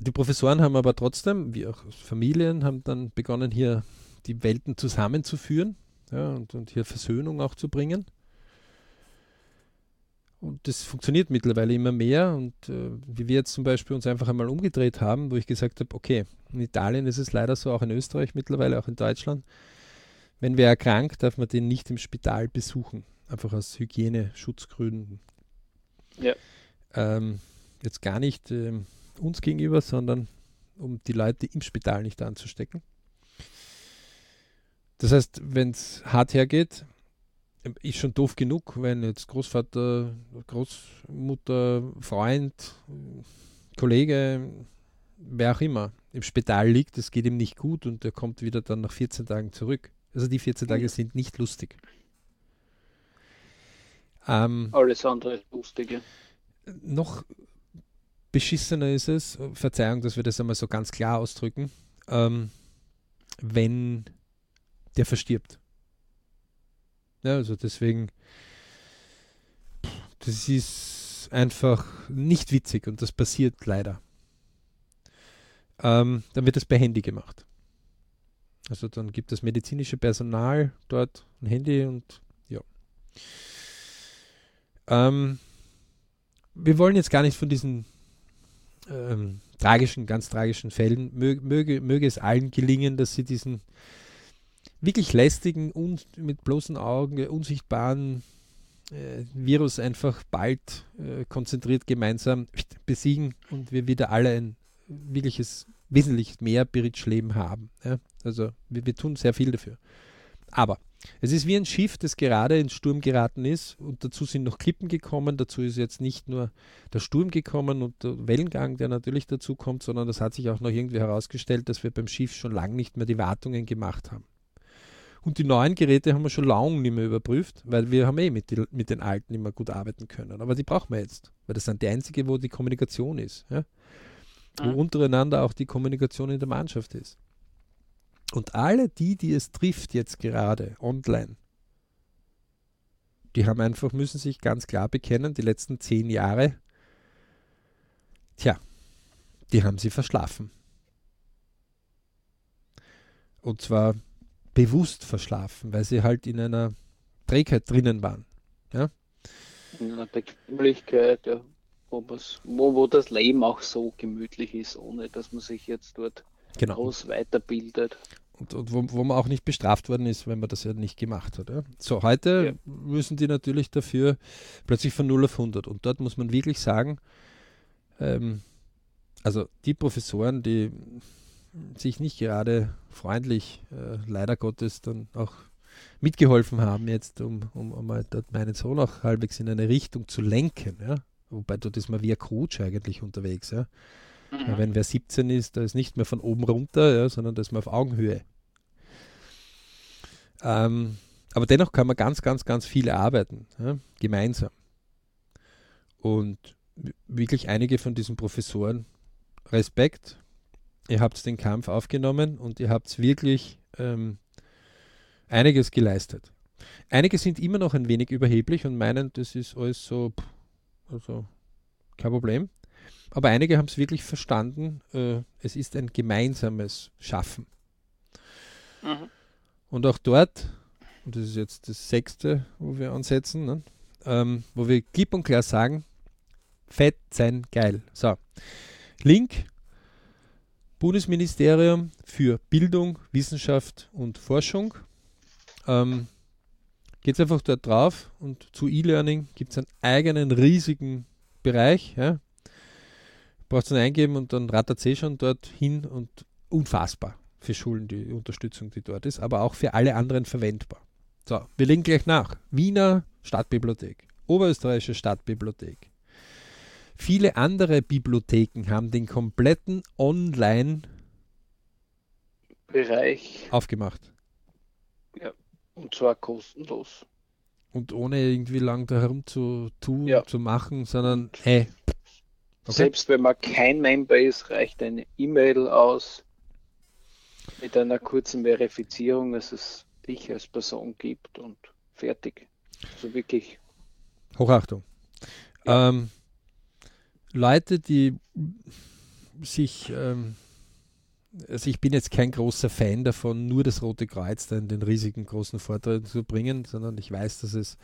die Professoren haben aber trotzdem, wie auch Familien, haben dann begonnen, hier die Welten zusammenzuführen ja, und, und hier Versöhnung auch zu bringen. Und das funktioniert mittlerweile immer mehr. Und äh, wie wir jetzt zum Beispiel uns einfach einmal umgedreht haben, wo ich gesagt habe, okay, in Italien ist es leider so, auch in Österreich mittlerweile, auch in Deutschland, wenn wer erkrankt, darf man den nicht im Spital besuchen. Einfach aus Hygieneschutzgründen. Ja. Ähm, jetzt gar nicht äh, uns gegenüber, sondern um die Leute im Spital nicht anzustecken. Das heißt, wenn es hart hergeht, ist schon doof genug, wenn jetzt Großvater, Großmutter, Freund, Kollege, wer auch immer im Spital liegt, es geht ihm nicht gut und er kommt wieder dann nach 14 Tagen zurück. Also die 14 Tage sind nicht lustig. Ähm, Alles andere ist lustig. Ja. Noch beschissener ist es, Verzeihung, dass wir das einmal so ganz klar ausdrücken, ähm, wenn der verstirbt. Ja, also deswegen, das ist einfach nicht witzig und das passiert leider. Ähm, dann wird das per Handy gemacht. Also dann gibt es medizinische Personal dort ein Handy und ja. Ähm, wir wollen jetzt gar nicht von diesen ähm, tragischen, ganz tragischen Fällen, möge, möge, möge es allen gelingen, dass sie diesen wirklich lästigen und mit bloßen Augen unsichtbaren äh, Virus einfach bald äh, konzentriert gemeinsam besiegen und wir wieder alle ein wirkliches, wesentlich mehr Bridge-Leben haben. Ja? Also wir, wir tun sehr viel dafür. Aber es ist wie ein Schiff, das gerade in Sturm geraten ist und dazu sind noch Klippen gekommen. Dazu ist jetzt nicht nur der Sturm gekommen und der Wellengang, der natürlich dazu kommt, sondern das hat sich auch noch irgendwie herausgestellt, dass wir beim Schiff schon lange nicht mehr die Wartungen gemacht haben. Und die neuen Geräte haben wir schon lange nicht mehr überprüft, weil wir haben eh mit, die, mit den alten immer gut arbeiten können. Aber die brauchen wir jetzt, weil das sind die einzige, wo die Kommunikation ist. Ja? Wo mhm. untereinander auch die Kommunikation in der Mannschaft ist. Und alle die, die es trifft jetzt gerade online, die haben einfach, müssen sich ganz klar bekennen, die letzten zehn Jahre, tja, die haben sie verschlafen. Und zwar bewusst verschlafen, weil sie halt in einer Trägheit drinnen waren. Ja? In einer Bequemlichkeit, ja, wo, wo, wo das Leben auch so gemütlich ist, ohne dass man sich jetzt dort genau. groß weiterbildet. Und, und wo, wo, man auch nicht bestraft worden ist, wenn man das ja nicht gemacht hat. Ja. So, heute ja. müssen die natürlich dafür plötzlich von 0 auf 100. Und dort muss man wirklich sagen, ähm, also die Professoren, die sich nicht gerade freundlich, äh, leider Gottes, dann auch mitgeholfen haben, jetzt, um, um, um mal dort meinen Sohn auch halbwegs in eine Richtung zu lenken. Ja. Wobei dort ist man wie ein Coach eigentlich unterwegs. Ja. Mhm. Wenn wer 17 ist, da ist nicht mehr von oben runter, ja, sondern da ist man auf Augenhöhe. Ähm, aber dennoch kann man ganz, ganz, ganz viel arbeiten, ja, gemeinsam. Und wirklich einige von diesen Professoren Respekt. Ihr habt den Kampf aufgenommen und ihr habt wirklich ähm, einiges geleistet. Einige sind immer noch ein wenig überheblich und meinen, das ist alles so, also kein Problem. Aber einige haben es wirklich verstanden, äh, es ist ein gemeinsames Schaffen. Mhm. Und auch dort, und das ist jetzt das sechste, wo wir ansetzen, ne, ähm, wo wir klipp und klar sagen, fett sein geil. So, Link Bundesministerium für Bildung, Wissenschaft und Forschung. Ähm, Geht einfach dort drauf und zu E-Learning gibt es einen eigenen riesigen Bereich. Ja. Brauchst du eingeben und dann rattert es schon dorthin und unfassbar für Schulen die Unterstützung, die dort ist, aber auch für alle anderen verwendbar. So, wir legen gleich nach. Wiener Stadtbibliothek, Oberösterreichische Stadtbibliothek. Viele andere Bibliotheken haben den kompletten Online-Bereich aufgemacht. Ja, und zwar kostenlos. Und ohne irgendwie lang da herum zu tun, ja. zu machen, sondern hey. Okay. Selbst wenn man kein Member ist, reicht eine E-Mail aus mit einer kurzen Verifizierung, dass es dich als Person gibt und fertig. Also wirklich. Hochachtung. Ja. Ähm, Leute, die sich, ähm, also ich bin jetzt kein großer Fan davon, nur das Rote Kreuz da in den riesigen großen Vorträgen zu bringen, sondern ich weiß, dass es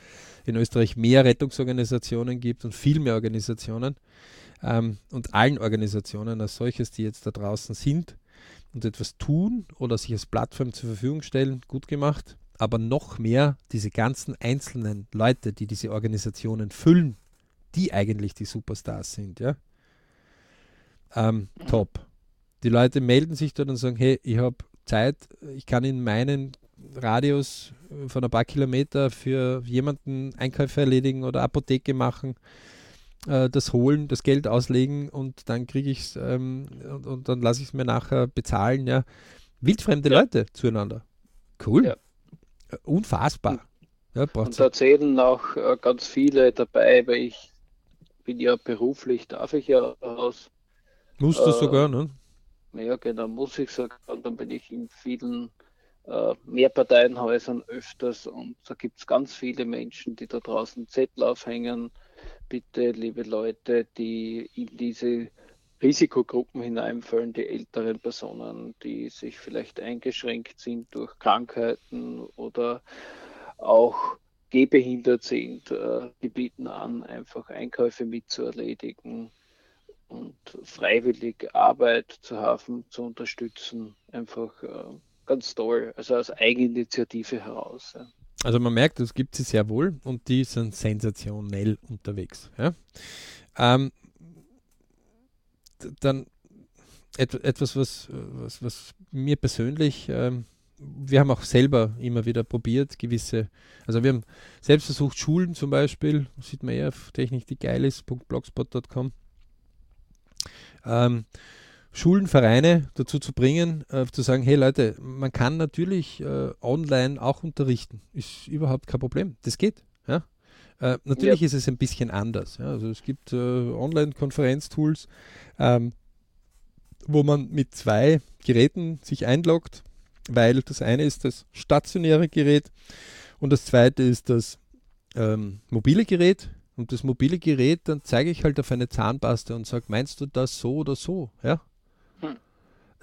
in Österreich mehr Rettungsorganisationen gibt und viel mehr Organisationen ähm, und allen Organisationen als solches, die jetzt da draußen sind und etwas tun oder sich als Plattform zur Verfügung stellen, gut gemacht. Aber noch mehr diese ganzen einzelnen Leute, die diese Organisationen füllen, die eigentlich die Superstars sind, ja. Ähm, top. Die Leute melden sich dort und sagen, hey, ich habe Zeit, ich kann in meinen Radius von ein paar Kilometer für jemanden Einkäufe erledigen oder Apotheke machen, äh, das holen, das Geld auslegen und dann kriege ich es ähm, und, und, dann lasse ich es mir nachher bezahlen. Ja. Wildfremde ja. Leute zueinander. Cool. Ja. Unfassbar. Ja, und da zählen auch äh, ganz viele dabei, weil ich bin ja beruflich, darf ich ja raus. Musst du äh, sogar, ne? Ja, genau, muss ich sogar. Und dann bin ich in vielen äh, Mehrparteienhäusern öfters und da gibt es ganz viele Menschen, die da draußen Zettel aufhängen. Bitte, liebe Leute, die in diese Risikogruppen hineinfallen, die älteren Personen, die sich vielleicht eingeschränkt sind durch Krankheiten oder auch gehbehindert sind, äh, die bieten an, einfach Einkäufe mitzuerledigen und freiwillig Arbeit zu haben, zu unterstützen. Einfach äh, ganz toll, also aus Eigeninitiative heraus. Also man merkt, es gibt sie sehr wohl und die sind sensationell unterwegs. Ja? Ähm, dann etwas, was, was, was mir persönlich ähm, wir haben auch selber immer wieder probiert, gewisse, also wir haben selbst versucht, Schulen zum Beispiel, sieht man eher auf Technik, die geil ist, .blogspot.com, ähm, Schulen, Vereine dazu zu bringen, äh, zu sagen, hey Leute, man kann natürlich äh, online auch unterrichten, ist überhaupt kein Problem, das geht. Ja? Äh, natürlich ja. ist es ein bisschen anders. Ja? Also es gibt äh, Online-Konferenztools, ähm, wo man mit zwei Geräten sich einloggt weil das eine ist das stationäre Gerät und das zweite ist das ähm, mobile Gerät. Und das mobile Gerät, dann zeige ich halt auf eine Zahnpaste und sage, meinst du das so oder so? Ja? Hm.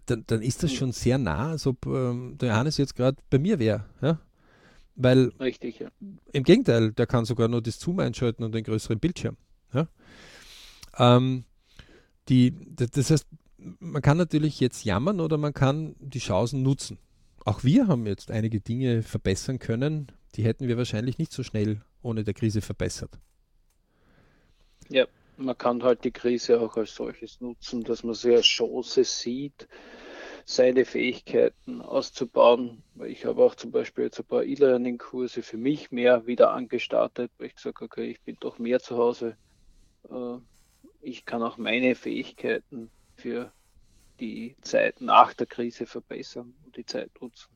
Dann, dann ist das hm. schon sehr nah, als ob ähm, der Johannes jetzt gerade bei mir wäre. Ja? Weil Richtig, ja. im Gegenteil, der kann sogar nur das Zoom einschalten und den größeren Bildschirm. Ja? Ähm, die, das heißt, man kann natürlich jetzt jammern oder man kann die Chancen nutzen auch wir haben jetzt einige Dinge verbessern können, die hätten wir wahrscheinlich nicht so schnell ohne der Krise verbessert. Ja, man kann halt die Krise auch als solches nutzen, dass man sie als Chance sieht, seine Fähigkeiten auszubauen. Ich habe auch zum Beispiel jetzt ein paar E-Learning-Kurse für mich mehr wieder angestartet, weil ich gesagt habe, okay, ich bin doch mehr zu Hause. Äh, ich kann auch meine Fähigkeiten für die Zeit nach der Krise verbessern und die Zeit nutzen.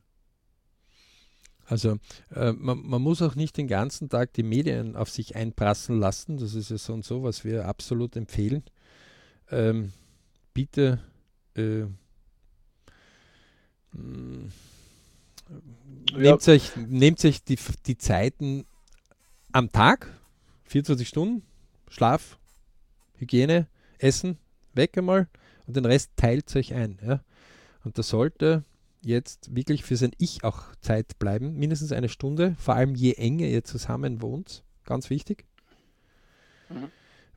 Also äh, man, man, muss auch nicht den ganzen Tag die Medien auf sich einprassen lassen. Das ist ja so und so, was wir absolut empfehlen. Ähm, bitte äh, mm, ja. nehmt euch, nehmt euch die, die Zeiten am Tag, 24 Stunden, Schlaf, Hygiene, Essen, weg einmal und den Rest teilt euch ein. Ja? Und das sollte jetzt wirklich für sein Ich auch Zeit bleiben, mindestens eine Stunde, vor allem je enger ihr zusammen wohnt, ganz wichtig. Mhm.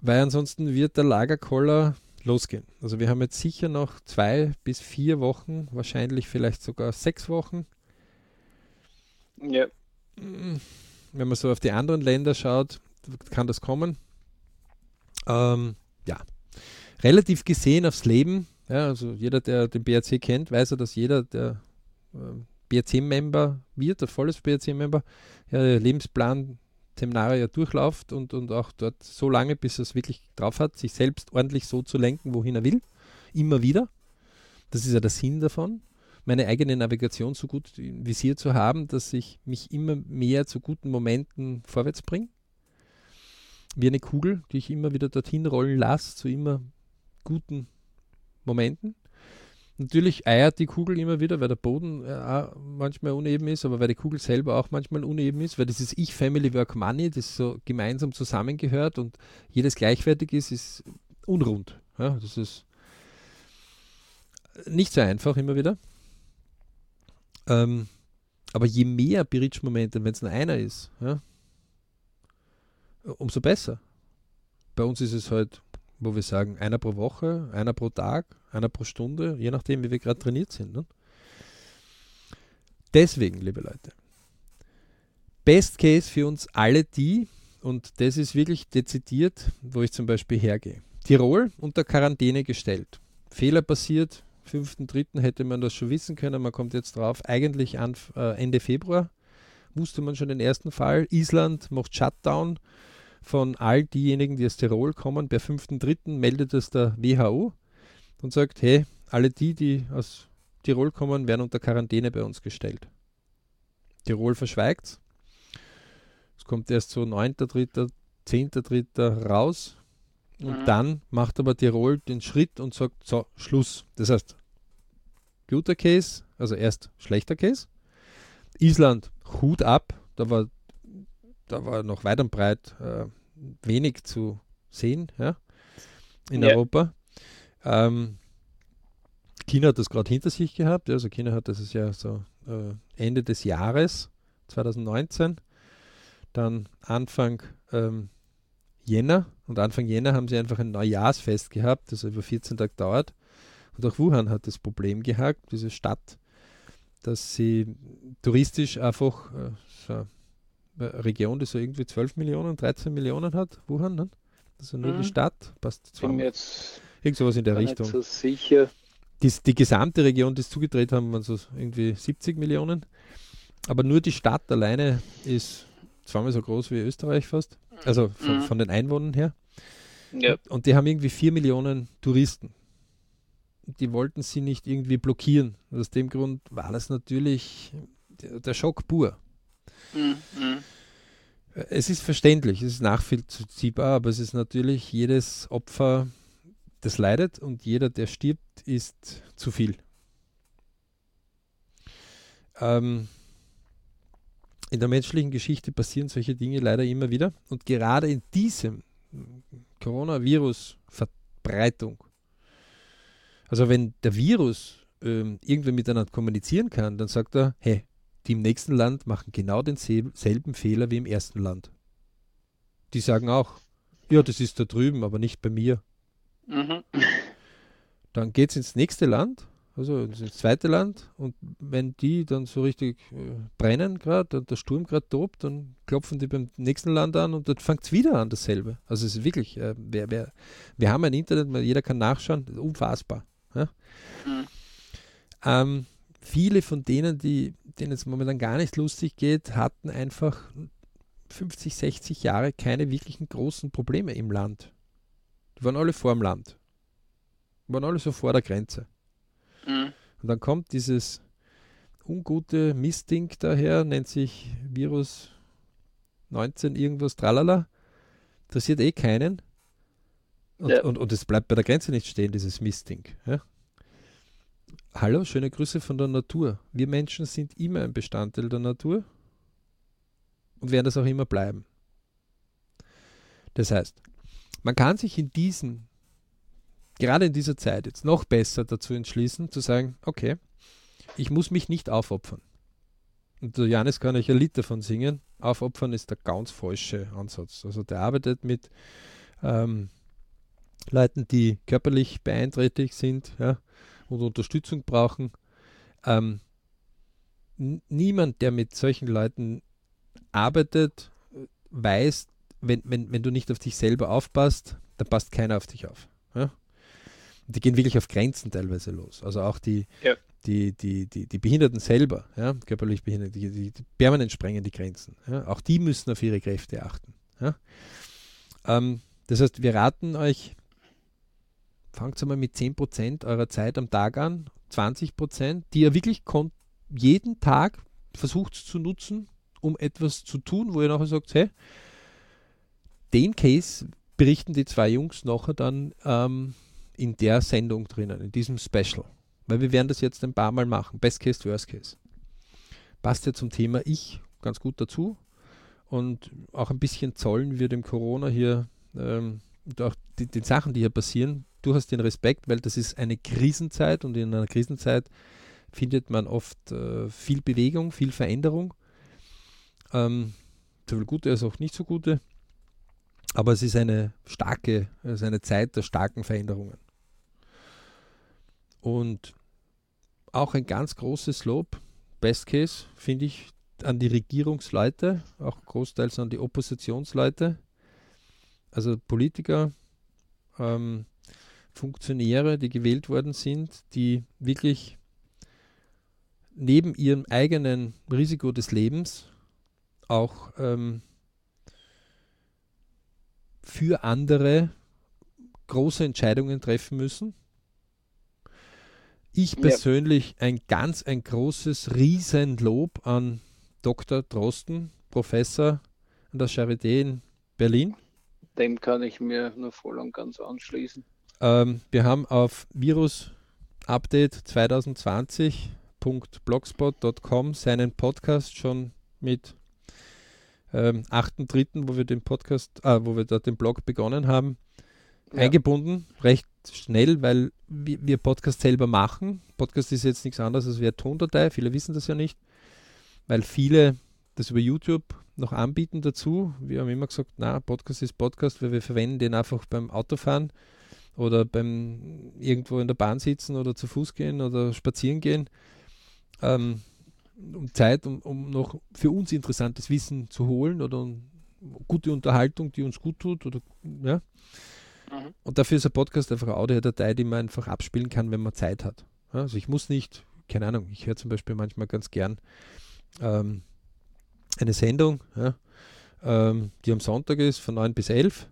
Weil ansonsten wird der Lagerkoller losgehen. Also wir haben jetzt sicher noch zwei bis vier Wochen, wahrscheinlich vielleicht sogar sechs Wochen. Ja. Mm, wenn man so auf die anderen Länder schaut, kann das kommen. Ähm, ja, relativ gesehen aufs Leben ja, also jeder, der den BRC kennt, weiß ja, dass jeder, der äh, BRC-Member wird, der volles BRC-Member, ja, Lebensplan Seminare ja durchläuft und, und auch dort so lange, bis er es wirklich drauf hat, sich selbst ordentlich so zu lenken, wohin er will. Immer wieder. Das ist ja der Sinn davon, meine eigene Navigation so gut im Visier zu haben, dass ich mich immer mehr zu guten Momenten vorwärts bringe. Wie eine Kugel, die ich immer wieder dorthin rollen lasse, zu immer guten Momenten. Natürlich eiert die Kugel immer wieder, weil der Boden äh, manchmal uneben ist, aber weil die Kugel selber auch manchmal uneben ist, weil dieses Ich, Family, Work, Money, das so gemeinsam zusammengehört und jedes gleichwertig ist, ist unrund. Ja, das ist nicht so einfach immer wieder. Ähm, aber je mehr Bridge-Momente, wenn es nur einer ist, ja, umso besser. Bei uns ist es halt wo wir sagen, einer pro Woche, einer pro Tag, einer pro Stunde, je nachdem, wie wir gerade trainiert sind. Ne? Deswegen, liebe Leute, Best Case für uns alle die, und das ist wirklich dezidiert, wo ich zum Beispiel hergehe. Tirol unter Quarantäne gestellt. Fehler passiert, 5.3. hätte man das schon wissen können, man kommt jetzt drauf, eigentlich an, äh, Ende Februar wusste man schon den ersten Fall. Island macht Shutdown von all diejenigen, die aus Tirol kommen. Per 5.3. meldet es der WHO und sagt, hey, alle die, die aus Tirol kommen, werden unter Quarantäne bei uns gestellt. Tirol verschweigt es. Kommt erst so 9.3., 10.3. raus. Und mhm. dann macht aber Tirol den Schritt und sagt, so, Schluss. Das heißt, guter Case, also erst schlechter Case. Island, Hut ab, da war da war noch weit und breit äh, wenig zu sehen ja, in ja. Europa. Ähm, China hat das gerade hinter sich gehabt. Also China hat das ja so äh, Ende des Jahres 2019, dann Anfang ähm, Jänner und Anfang Jänner haben sie einfach ein Neujahrsfest gehabt, das über 14 Tage dauert. Und auch Wuhan hat das Problem gehabt, diese Stadt, dass sie touristisch einfach äh, so Region, die so irgendwie 12 Millionen, 13 Millionen hat, Wuhan, ne? Also nur mhm. die Stadt, passt zwar. Bin jetzt irgend sowas in der Richtung. Nicht so sicher. Die, die gesamte Region, die es zugedreht haben, waren so irgendwie 70 Millionen. Aber nur die Stadt alleine ist zweimal so groß wie Österreich fast. Also von, mhm. von den Einwohnern her. Ja. Und die haben irgendwie 4 Millionen Touristen. Die wollten sie nicht irgendwie blockieren. Aus dem Grund war das natürlich der Schock pur. Mhm. Es ist verständlich, es ist nachvollziehbar, aber es ist natürlich jedes Opfer, das leidet und jeder, der stirbt, ist zu viel. Ähm, in der menschlichen Geschichte passieren solche Dinge leider immer wieder und gerade in diesem Coronavirus-Verbreitung, also wenn der Virus ähm, irgendwer miteinander kommunizieren kann, dann sagt er, hey, die im nächsten Land machen genau denselben Fehler wie im ersten Land. Die sagen auch, ja, das ist da drüben, aber nicht bei mir. Mhm. Dann geht es ins nächste Land, also ins zweite Land, und wenn die dann so richtig äh, brennen gerade und der Sturm gerade tobt, dann klopfen die beim nächsten Land an und dann fängt es wieder an dasselbe. Also es ist wirklich, äh, wer, wer, wir haben ein Internet, jeder kann nachschauen, unfassbar. Ja? Mhm. Ähm, viele von denen, die, denen es momentan gar nicht lustig geht, hatten einfach 50, 60 Jahre keine wirklichen großen Probleme im Land. Die waren alle vor dem Land. Die waren alle so vor der Grenze. Mhm. Und dann kommt dieses ungute Mistding daher, nennt sich Virus 19 irgendwas, tralala. Interessiert eh keinen. Und, ja. und, und es bleibt bei der Grenze nicht stehen, dieses Mistding. Ja? Hallo, schöne Grüße von der Natur. Wir Menschen sind immer ein Bestandteil der Natur und werden das auch immer bleiben. Das heißt, man kann sich in diesem, gerade in dieser Zeit jetzt noch besser dazu entschließen, zu sagen, okay, ich muss mich nicht aufopfern. Und der Janis kann euch ein Lied davon singen. Aufopfern ist der ganz falsche Ansatz. Also der arbeitet mit ähm, Leuten, die körperlich beeinträchtigt sind ja, und Unterstützung brauchen. Ähm, niemand, der mit solchen Leuten arbeitet, weiß, wenn, wenn, wenn du nicht auf dich selber aufpasst, dann passt keiner auf dich auf. Ja? Die gehen wirklich auf Grenzen teilweise los. Also auch die, ja. die, die, die, die Behinderten selber, ja, körperlich Behinderte, die, die, die permanent sprengen die Grenzen. Ja? Auch die müssen auf ihre Kräfte achten. Ja? Ähm, das heißt, wir raten euch, fangt mal mit 10% eurer Zeit am Tag an, 20%, die ihr wirklich jeden Tag versucht zu nutzen, um etwas zu tun, wo ihr nachher sagt, hey, den Case berichten die zwei Jungs nachher dann ähm, in der Sendung drinnen, in diesem Special. Weil wir werden das jetzt ein paar Mal machen. Best Case, Worst Case. Passt ja zum Thema Ich ganz gut dazu. Und auch ein bisschen zollen wir dem Corona hier ähm, und auch die, die Sachen, die hier passieren, du hast den Respekt, weil das ist eine Krisenzeit und in einer Krisenzeit findet man oft äh, viel Bewegung, viel Veränderung. Ähm, sowohl gute als auch nicht so gute. Aber es ist eine starke, es ist eine Zeit der starken Veränderungen. Und auch ein ganz großes Lob, Best Case, finde ich, an die Regierungsleute, auch großteils an die Oppositionsleute, also Politiker, ähm, Funktionäre, die gewählt worden sind, die wirklich neben ihrem eigenen Risiko des Lebens auch ähm, für andere große Entscheidungen treffen müssen. Ich persönlich ja. ein ganz ein großes Riesenlob an Dr. Drosten, Professor an der Charité in Berlin. Dem kann ich mir nur voll und ganz anschließen. Ähm, wir haben auf Virus Update 2020.blogspot.com seinen Podcast schon mit ähm, 8.3., wo wir den Podcast, äh, wo wir dort den Blog begonnen haben, ja. eingebunden, recht schnell, weil wir, wir, Podcast selber machen. Podcast ist jetzt nichts anderes als eine Tondatei, viele wissen das ja nicht, weil viele das über YouTube noch anbieten dazu. Wir haben immer gesagt, na, Podcast ist Podcast, weil wir verwenden den einfach beim Autofahren oder beim irgendwo in der Bahn sitzen oder zu Fuß gehen oder spazieren gehen. Ähm, um Zeit, um, um noch für uns interessantes Wissen zu holen oder gute Unterhaltung, die uns gut tut. Oder, ja. Mhm. Und dafür ist ein Podcast einfach eine Audiodatei, die man einfach abspielen kann, wenn man Zeit hat. Ja, also ich muss nicht, keine Ahnung, ich höre zum Beispiel manchmal ganz gern ähm, eine Sendung, ja, ähm, die am Sonntag ist von 9 bis 11.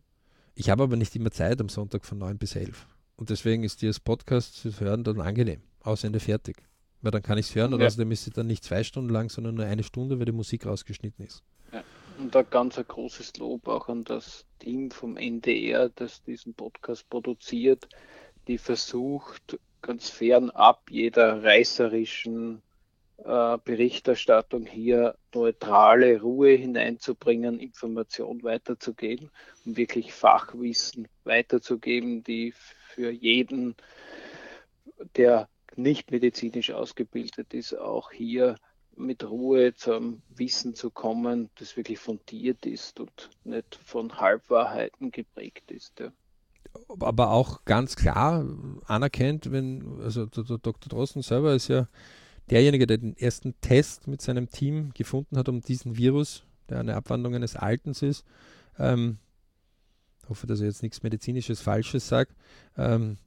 Ich habe aber nicht immer Zeit am Sonntag von 9 bis 11. Und deswegen ist dir das Podcast zu hören dann angenehm. Ausende fertig. Weil dann kann ich es hören und ja. außerdem ist es dann nicht zwei Stunden lang, sondern nur eine Stunde, weil die Musik rausgeschnitten ist. Ja. Und da ganz ein großes Lob auch an das Team vom NDR, das diesen Podcast produziert, die versucht, ganz fernab jeder reißerischen Berichterstattung hier neutrale Ruhe hineinzubringen, Information weiterzugeben und wirklich Fachwissen weiterzugeben, die für jeden, der nicht medizinisch ausgebildet ist, auch hier mit Ruhe zum Wissen zu kommen, das wirklich fundiert ist und nicht von Halbwahrheiten geprägt ist. Ja. Aber auch ganz klar anerkennt, wenn, also der, der Dr. Drosten selber ist ja derjenige, der den ersten Test mit seinem Team gefunden hat, um diesen Virus, der eine Abwandlung eines Altens ist, ähm, hoffe, dass er jetzt nichts medizinisches Falsches sagt, ähm,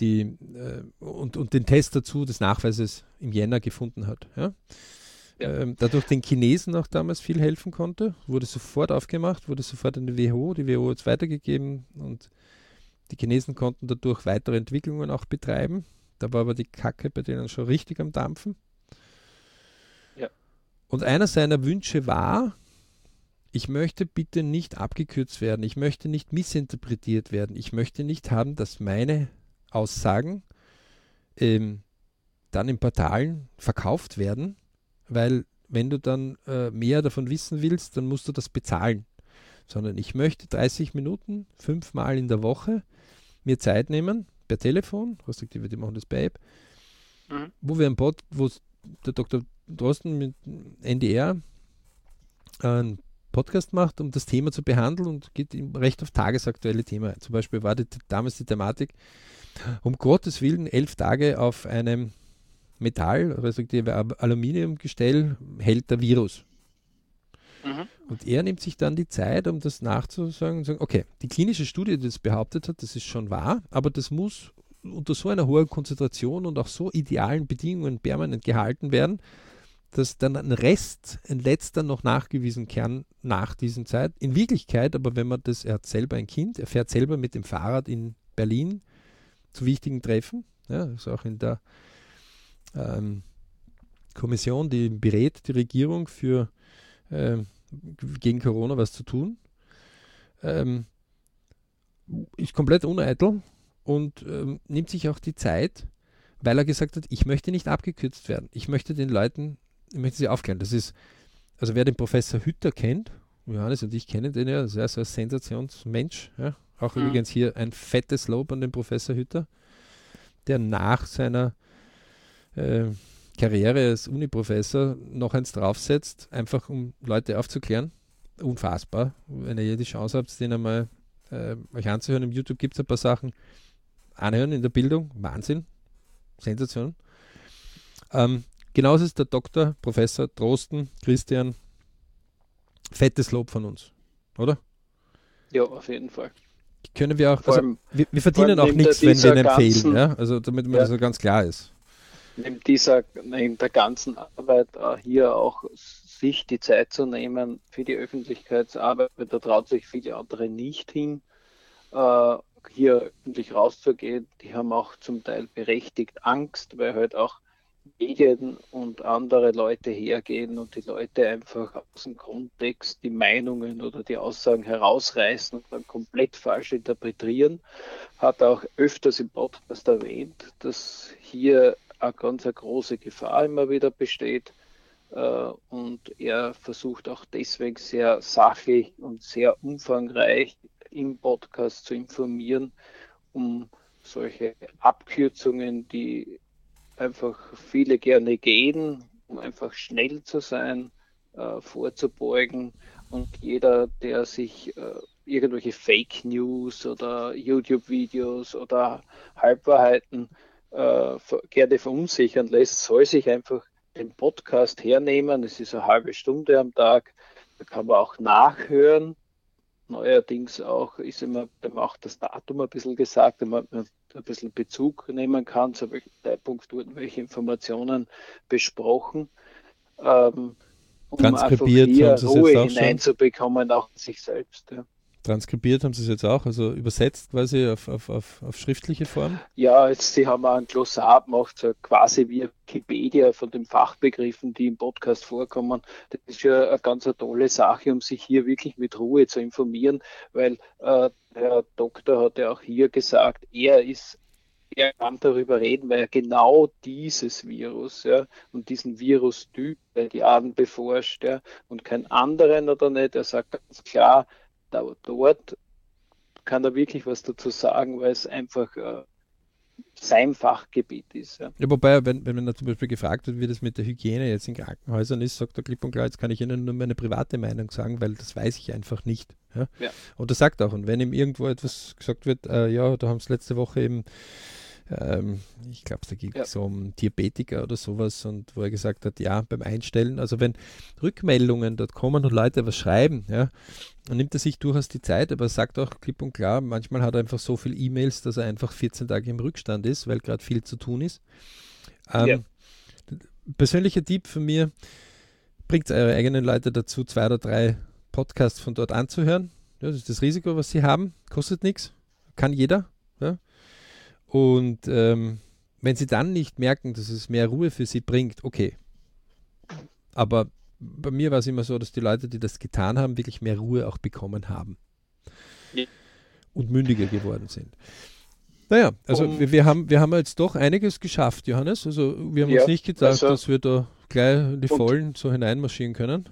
die, äh, und, und den Test dazu des Nachweises im Jänner gefunden hat. Ja? Ja. Ähm, dadurch den Chinesen auch damals viel helfen konnte, wurde sofort aufgemacht, wurde sofort an die WHO, die WHO hat es weitergegeben und die Chinesen konnten dadurch weitere Entwicklungen auch betreiben. Da war aber die Kacke bei denen schon richtig am Dampfen. Und einer seiner Wünsche war, ich möchte bitte nicht abgekürzt werden, ich möchte nicht missinterpretiert werden, ich möchte nicht haben, dass meine Aussagen ähm, dann in Portalen verkauft werden, weil wenn du dann äh, mehr davon wissen willst, dann musst du das bezahlen. Sondern ich möchte 30 Minuten, fünfmal in der Woche mir Zeit nehmen, per Telefon, respektive die machen das bei App, mhm. wo wir ein Pod, wo der Dr. Drosten mit NDR einen Podcast macht, um das Thema zu behandeln und geht recht auf tagesaktuelle Themen. Zum Beispiel war die, damals die Thematik, um Gottes Willen elf Tage auf einem Metall, respektive Aluminiumgestell, hält der Virus. Mhm. Und er nimmt sich dann die Zeit, um das nachzusagen und sagen, okay, die klinische Studie, die das behauptet hat, das ist schon wahr, aber das muss unter so einer hohen Konzentration und auch so idealen Bedingungen permanent gehalten werden, dass dann ein Rest, ein letzter noch nachgewiesen kann nach dieser Zeit. In Wirklichkeit, aber wenn man das, er hat selber ein Kind, er fährt selber mit dem Fahrrad in Berlin zu wichtigen Treffen, ja, ist auch in der ähm, Kommission, die berät die Regierung für äh, gegen Corona was zu tun. Ähm, ist komplett uneitel und ähm, nimmt sich auch die Zeit, weil er gesagt hat, ich möchte nicht abgekürzt werden. Ich möchte den Leuten, ich möchte sie aufklären. Das ist, also wer den Professor Hütter kennt, Johannes und ich kennen den ja, das ist ein Sensationsmensch. Ja. Auch mhm. übrigens hier ein fettes Lob an den Professor Hütter, der nach seiner äh, Karriere als Uniprofessor noch eins draufsetzt, einfach um Leute aufzuklären. Unfassbar. Wenn ihr die Chance habt, den einmal äh, euch anzuhören, im YouTube gibt es ein paar Sachen. Anhören in der Bildung, Wahnsinn. Sensation. Ähm, genauso ist der Doktor, Professor Drosten, Christian. Fettes Lob von uns, oder? Ja, auf jeden Fall. Können wir auch, also, allem, wir, wir, verdienen auch nichts, wenn wir ihn empfehlen, ja? also damit mir ja. das ganz klar ist neben dieser, neben der ganzen Arbeit äh, hier auch sich die Zeit zu nehmen für die Öffentlichkeitsarbeit, da traut sich viele andere nicht hin, äh, hier öffentlich rauszugehen. Die haben auch zum Teil berechtigt Angst, weil halt auch Medien und andere Leute hergehen und die Leute einfach aus dem Kontext die Meinungen oder die Aussagen herausreißen und dann komplett falsch interpretieren. Hat auch öfters im Podcast erwähnt, dass hier eine ganz eine große Gefahr immer wieder besteht. Äh, und er versucht auch deswegen sehr sachlich und sehr umfangreich im Podcast zu informieren, um solche Abkürzungen, die einfach viele gerne gehen, um einfach schnell zu sein, äh, vorzubeugen. Und jeder, der sich äh, irgendwelche Fake News oder YouTube-Videos oder Halbwahrheiten äh, gerne verunsichern lässt, soll sich einfach den Podcast hernehmen. Es ist eine halbe Stunde am Tag. Da kann man auch nachhören. Neuerdings auch ist immer auch das Datum ein bisschen gesagt, damit man ein bisschen Bezug nehmen kann, zu welchem Zeitpunkt wurden welche Informationen besprochen. Ähm, um einfach hier Ruhe hineinzubekommen, auch sich selbst. Ja. Transkribiert haben Sie es jetzt auch, also übersetzt quasi auf, auf, auf, auf schriftliche Form? Ja, jetzt, Sie haben auch ein Glossar gemacht, quasi wie Wikipedia von den Fachbegriffen, die im Podcast vorkommen. Das ist ja eine ganz eine tolle Sache, um sich hier wirklich mit Ruhe zu informieren, weil äh, der Doktor hat ja auch hier gesagt, er ist er kann darüber reden, weil er genau dieses Virus ja, und diesen Virustyp seit Jahren beforscht ja, und keinen anderen oder nicht. Er sagt ganz klar, dort kann er wirklich was dazu sagen, weil es einfach äh, sein Fachgebiet ist. Ja. ja wobei, wenn, wenn man zum Beispiel gefragt wird, wie das mit der Hygiene jetzt in Krankenhäusern ist, sagt er klipp und klar, jetzt kann ich Ihnen nur meine private Meinung sagen, weil das weiß ich einfach nicht. Ja? Ja. Und er sagt auch, und wenn ihm irgendwo etwas gesagt wird, äh, ja, da haben es letzte Woche eben ähm, ich glaube, da ging es ja. um Diabetiker oder sowas und wo er gesagt hat, ja, beim Einstellen, also wenn Rückmeldungen dort kommen und Leute was schreiben, ja, dann nimmt er sich durchaus die Zeit, aber er sagt auch klipp und klar, manchmal hat er einfach so viele E-Mails, dass er einfach 14 Tage im Rückstand ist, weil gerade viel zu tun ist. Ähm, ja. Persönlicher Tipp von mir, bringt eure eigenen Leute dazu, zwei oder drei Podcasts von dort anzuhören. Ja, das ist das Risiko, was sie haben, kostet nichts, kann jeder. Und ähm, wenn sie dann nicht merken, dass es mehr Ruhe für sie bringt, okay. Aber bei mir war es immer so, dass die Leute, die das getan haben, wirklich mehr Ruhe auch bekommen haben. Ja. Und mündiger geworden sind. Naja, also um, wir, wir, haben, wir haben jetzt doch einiges geschafft, Johannes. Also wir haben ja, uns nicht gedacht, also, dass wir da gleich in die Vollen so hineinmarschieren können.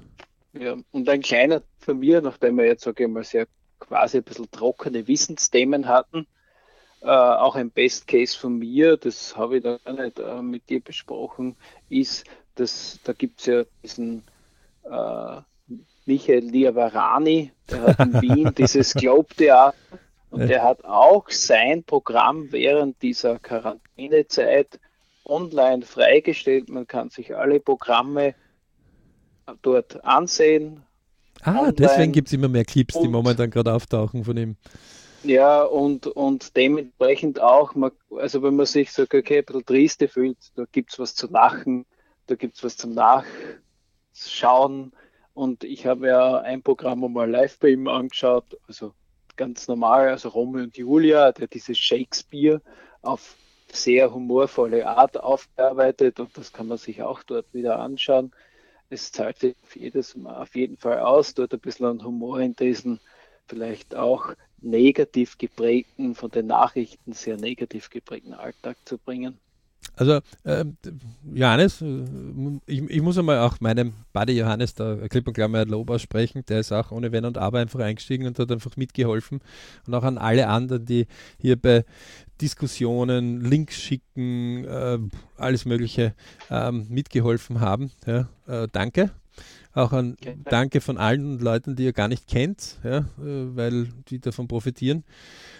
Ja, und ein kleiner von mir, nachdem wir jetzt, sage ich mal, sehr quasi ein bisschen trockene Wissensthemen hatten, äh, auch ein Best Case von mir, das habe ich da gar nicht äh, mit dir besprochen, ist, dass da gibt es ja diesen äh, Michael Liavarani, der hat in Wien dieses Globe-Theater und der hat auch sein Programm während dieser Quarantänezeit online freigestellt. Man kann sich alle Programme dort ansehen. Ah, online. deswegen gibt es immer mehr Clips, die momentan gerade auftauchen von ihm. Ja, und, und dementsprechend auch, also wenn man sich so okay, ein bisschen triste fühlt, da gibt es was zu lachen, da gibt es was zum Nachschauen. Und ich habe ja ein Programm einmal live bei ihm angeschaut, also ganz normal, also Romeo und Julia, der dieses Shakespeare auf sehr humorvolle Art aufgearbeitet und das kann man sich auch dort wieder anschauen. Es zahlt sich auf, jedes, auf jeden Fall aus, dort ein bisschen an Humor in diesen vielleicht auch negativ geprägten, von den Nachrichten sehr negativ geprägten Alltag zu bringen. Also, äh, Johannes, äh, ich, ich, muss einmal auch meinem Buddy Johannes da klipp und klar mal ein Lob aussprechen. Der ist auch ohne Wenn und Aber einfach eingestiegen und hat einfach mitgeholfen. Und auch an alle anderen, die hier bei Diskussionen, Links schicken, äh, alles Mögliche ähm, mitgeholfen haben. Ja, äh, danke. Auch ein. Danke von allen Leuten, die ihr gar nicht kennt, ja, äh, weil die davon profitieren.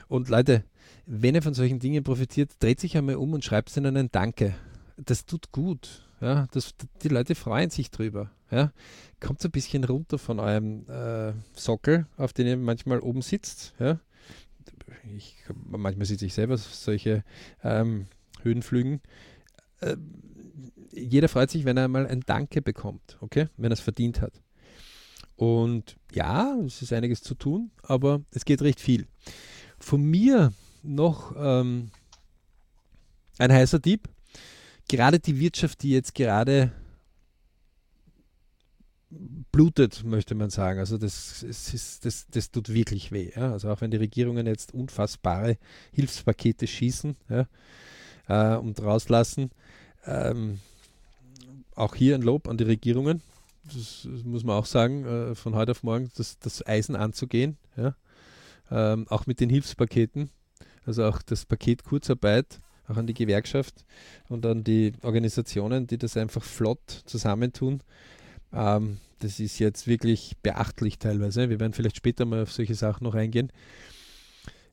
Und Leute, wenn ihr von solchen Dingen profitiert, dreht sich einmal um und schreibt ihnen einen Danke. Das tut gut. Ja, das, die Leute freuen sich drüber. Ja. Kommt ein bisschen runter von eurem äh, Sockel, auf dem ihr manchmal oben sitzt. Ja. Ich, manchmal sitze ich selber solche ähm, Höhenflügen. Äh, jeder freut sich, wenn er mal ein Danke bekommt, okay? Wenn er es verdient hat. Und ja, es ist einiges zu tun, aber es geht recht viel. Von mir noch ähm, ein heißer Dieb. Gerade die Wirtschaft, die jetzt gerade blutet, möchte man sagen. Also das, ist, das, das tut wirklich weh. Ja? Also auch wenn die Regierungen jetzt unfassbare Hilfspakete schießen ja, äh, und rauslassen. Ähm, auch hier ein Lob an die Regierungen. Das, das muss man auch sagen, äh, von heute auf morgen das, das Eisen anzugehen. Ja? Ähm, auch mit den Hilfspaketen also auch das Paket Kurzarbeit, auch an die Gewerkschaft und an die Organisationen, die das einfach flott zusammentun. Ähm, das ist jetzt wirklich beachtlich teilweise. Wir werden vielleicht später mal auf solche Sachen noch eingehen.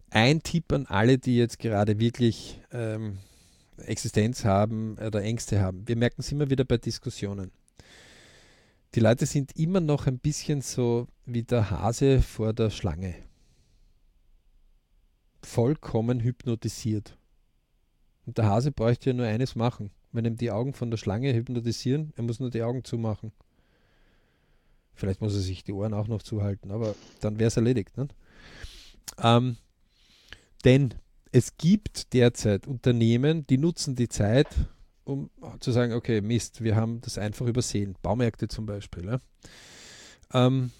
Ein Tipp an alle, die jetzt gerade wirklich ähm, Existenz haben oder Ängste haben. Wir merken es immer wieder bei Diskussionen. Die Leute sind immer noch ein bisschen so wie der Hase vor der Schlange vollkommen hypnotisiert. Und der Hase bräuchte ja nur eines machen. Wenn ihm die Augen von der Schlange hypnotisieren, er muss nur die Augen zumachen. Vielleicht muss er sich die Ohren auch noch zuhalten, aber dann wäre es erledigt. Ne? Ähm, denn es gibt derzeit Unternehmen, die nutzen die Zeit, um zu sagen, okay, Mist, wir haben das einfach übersehen. Baumärkte zum Beispiel. Ja? Ähm,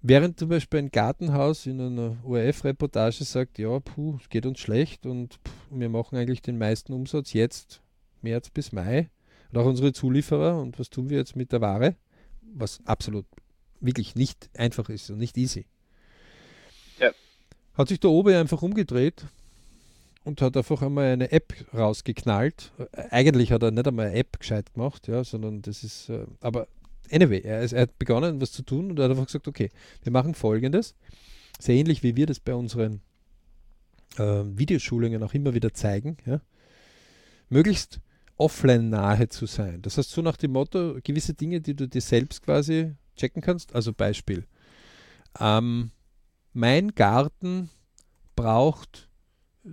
Während zum Beispiel ein Gartenhaus in einer ORF-Reportage sagt, ja, puh, es geht uns schlecht und puh, wir machen eigentlich den meisten Umsatz jetzt März bis Mai. Und auch unsere Zulieferer und was tun wir jetzt mit der Ware? Was absolut wirklich nicht einfach ist und nicht easy. Hat sich der Obe einfach umgedreht und hat einfach einmal eine App rausgeknallt. Eigentlich hat er nicht einmal eine App gescheit gemacht, ja, sondern das ist, äh, aber anyway, er, er, hat begonnen, was zu tun und er hat einfach gesagt, okay, wir machen folgendes. Sehr ähnlich wie wir das bei unseren äh, Videoschulungen auch immer wieder zeigen. Ja? Möglichst offline nahe zu sein. Das heißt, so nach dem Motto, gewisse Dinge, die du dir selbst quasi checken kannst. Also Beispiel. Ähm, mein Garten braucht äh,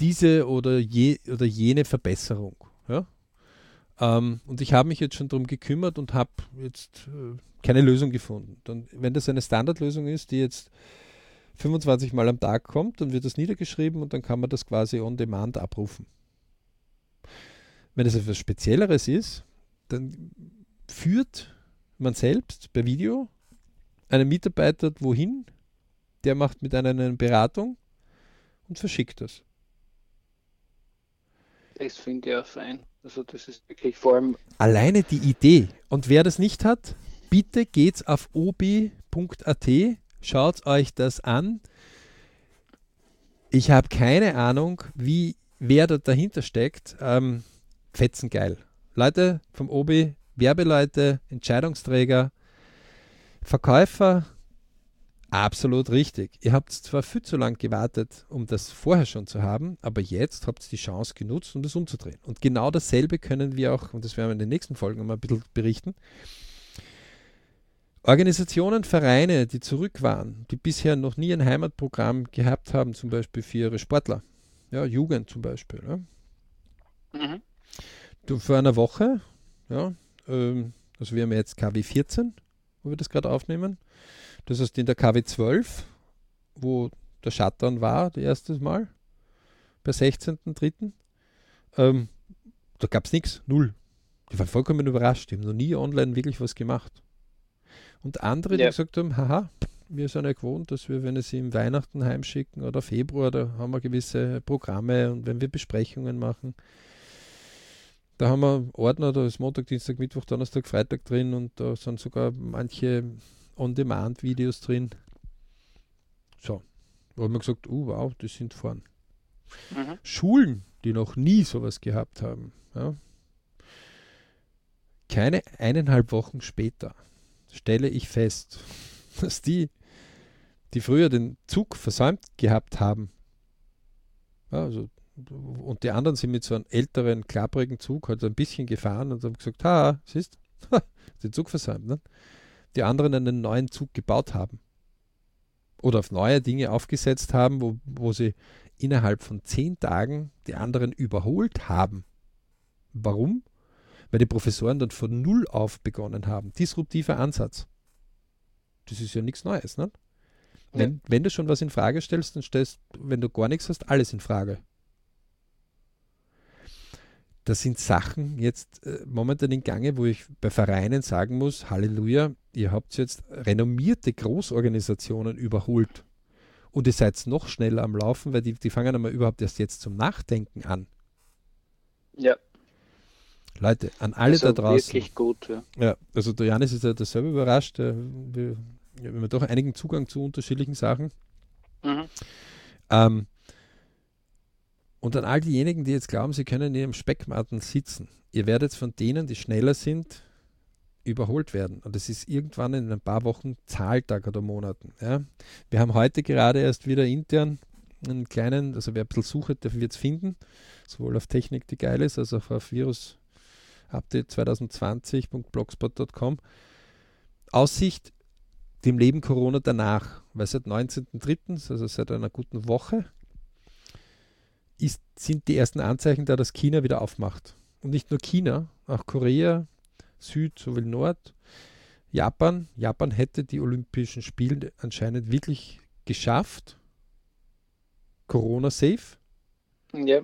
diese oder, je, oder jene Verbesserung. Ja? Ähm, und ich habe mich jetzt schon darum gekümmert und habe jetzt äh, keine Lösung gefunden. Dann, wenn das eine Standardlösung ist, die jetzt 25 Mal am Tag kommt, dann wird das niedergeschrieben und dann kann man das quasi on demand abrufen. Wenn es etwas Spezielleres ist, dann führt man selbst per Video einen Mitarbeiter wohin, der macht mit einer eine Beratung und verschickt das. Das finde ich auch fein. Also das ist wirklich vor allem. Alleine die Idee. Und wer das nicht hat, bitte geht's auf ob.at, schaut euch das an. Ich habe keine Ahnung, wie wer da dahinter steckt. Ähm, fetzengeil. Leute vom OB, Werbeleute, Entscheidungsträger, Verkäufer, absolut richtig. Ihr habt zwar viel zu lang gewartet, um das vorher schon zu haben, aber jetzt habt ihr die Chance genutzt, um das umzudrehen. Und genau dasselbe können wir auch, und das werden wir in den nächsten Folgen mal ein bisschen berichten, Organisationen, Vereine, die zurück waren, die bisher noch nie ein Heimatprogramm gehabt haben, zum Beispiel für ihre Sportler, ja, Jugend zum Beispiel. Ja. Mhm. Du, vor einer Woche, ja, ähm, also wir haben jetzt KW 14, wo wir das gerade aufnehmen. Das heißt in der KW 12, wo der Shutdown war, das erste Mal, bei 16.03. Ähm, da gab es nichts, null. Die waren vollkommen überrascht, die haben noch nie online wirklich was gemacht. Und andere, die gesagt haben, haha, wir sind ja gewohnt, dass wir, wenn sie im Weihnachten heimschicken oder Februar, da haben wir gewisse Programme und wenn wir Besprechungen machen, da haben wir Ordner, da ist Montag, Dienstag, Mittwoch, Donnerstag, Freitag drin und da sind sogar manche On-Demand-Videos drin. So, da haben wir gesagt, oh wow, die sind vorn. Mhm. Schulen, die noch nie sowas gehabt haben, ja, keine eineinhalb Wochen später stelle ich fest, dass die, die früher den Zug versäumt gehabt haben, ja, also, und die anderen sind mit so einem älteren, klapprigen Zug halt ein bisschen gefahren und haben gesagt, ha, siehst, den Zug versäumt. Ne? Die anderen einen neuen Zug gebaut haben oder auf neue Dinge aufgesetzt haben, wo, wo sie innerhalb von zehn Tagen die anderen überholt haben. Warum? weil die Professoren dann von Null auf begonnen haben. Disruptiver Ansatz. Das ist ja nichts Neues. Ne? Wenn, ja. wenn du schon was in Frage stellst, dann stellst, wenn du gar nichts hast, alles in Frage. Das sind Sachen jetzt äh, momentan in Gange, wo ich bei Vereinen sagen muss, Halleluja, ihr habt jetzt renommierte Großorganisationen überholt. Und ihr seid noch schneller am Laufen, weil die, die fangen einmal überhaupt erst jetzt zum Nachdenken an. Ja. Leute, an alle also da draußen. Wirklich gut, ja. ja also der Janis ist ja dasselbe überrascht. Wir, wir haben doch einigen Zugang zu unterschiedlichen Sachen. Mhm. Ähm, und an all diejenigen, die jetzt glauben, sie können in ihrem Speckmatten sitzen, ihr werdet von denen, die schneller sind, überholt werden. Und das ist irgendwann in ein paar Wochen Zahltag oder Monaten. Ja. Wir haben heute gerade erst wieder intern einen kleinen, also wer ein bisschen sucht, der wird es finden, sowohl auf Technik, die geil ist, als auch auf Virus Update 2020.blogspot.com. Aussicht dem Leben Corona danach, weil seit 19.03., also seit einer guten Woche, ist, sind die ersten Anzeichen da, dass China wieder aufmacht. Und nicht nur China, auch Korea, Süd sowie Nord, Japan. Japan hätte die Olympischen Spiele anscheinend wirklich geschafft. Corona-safe. Ja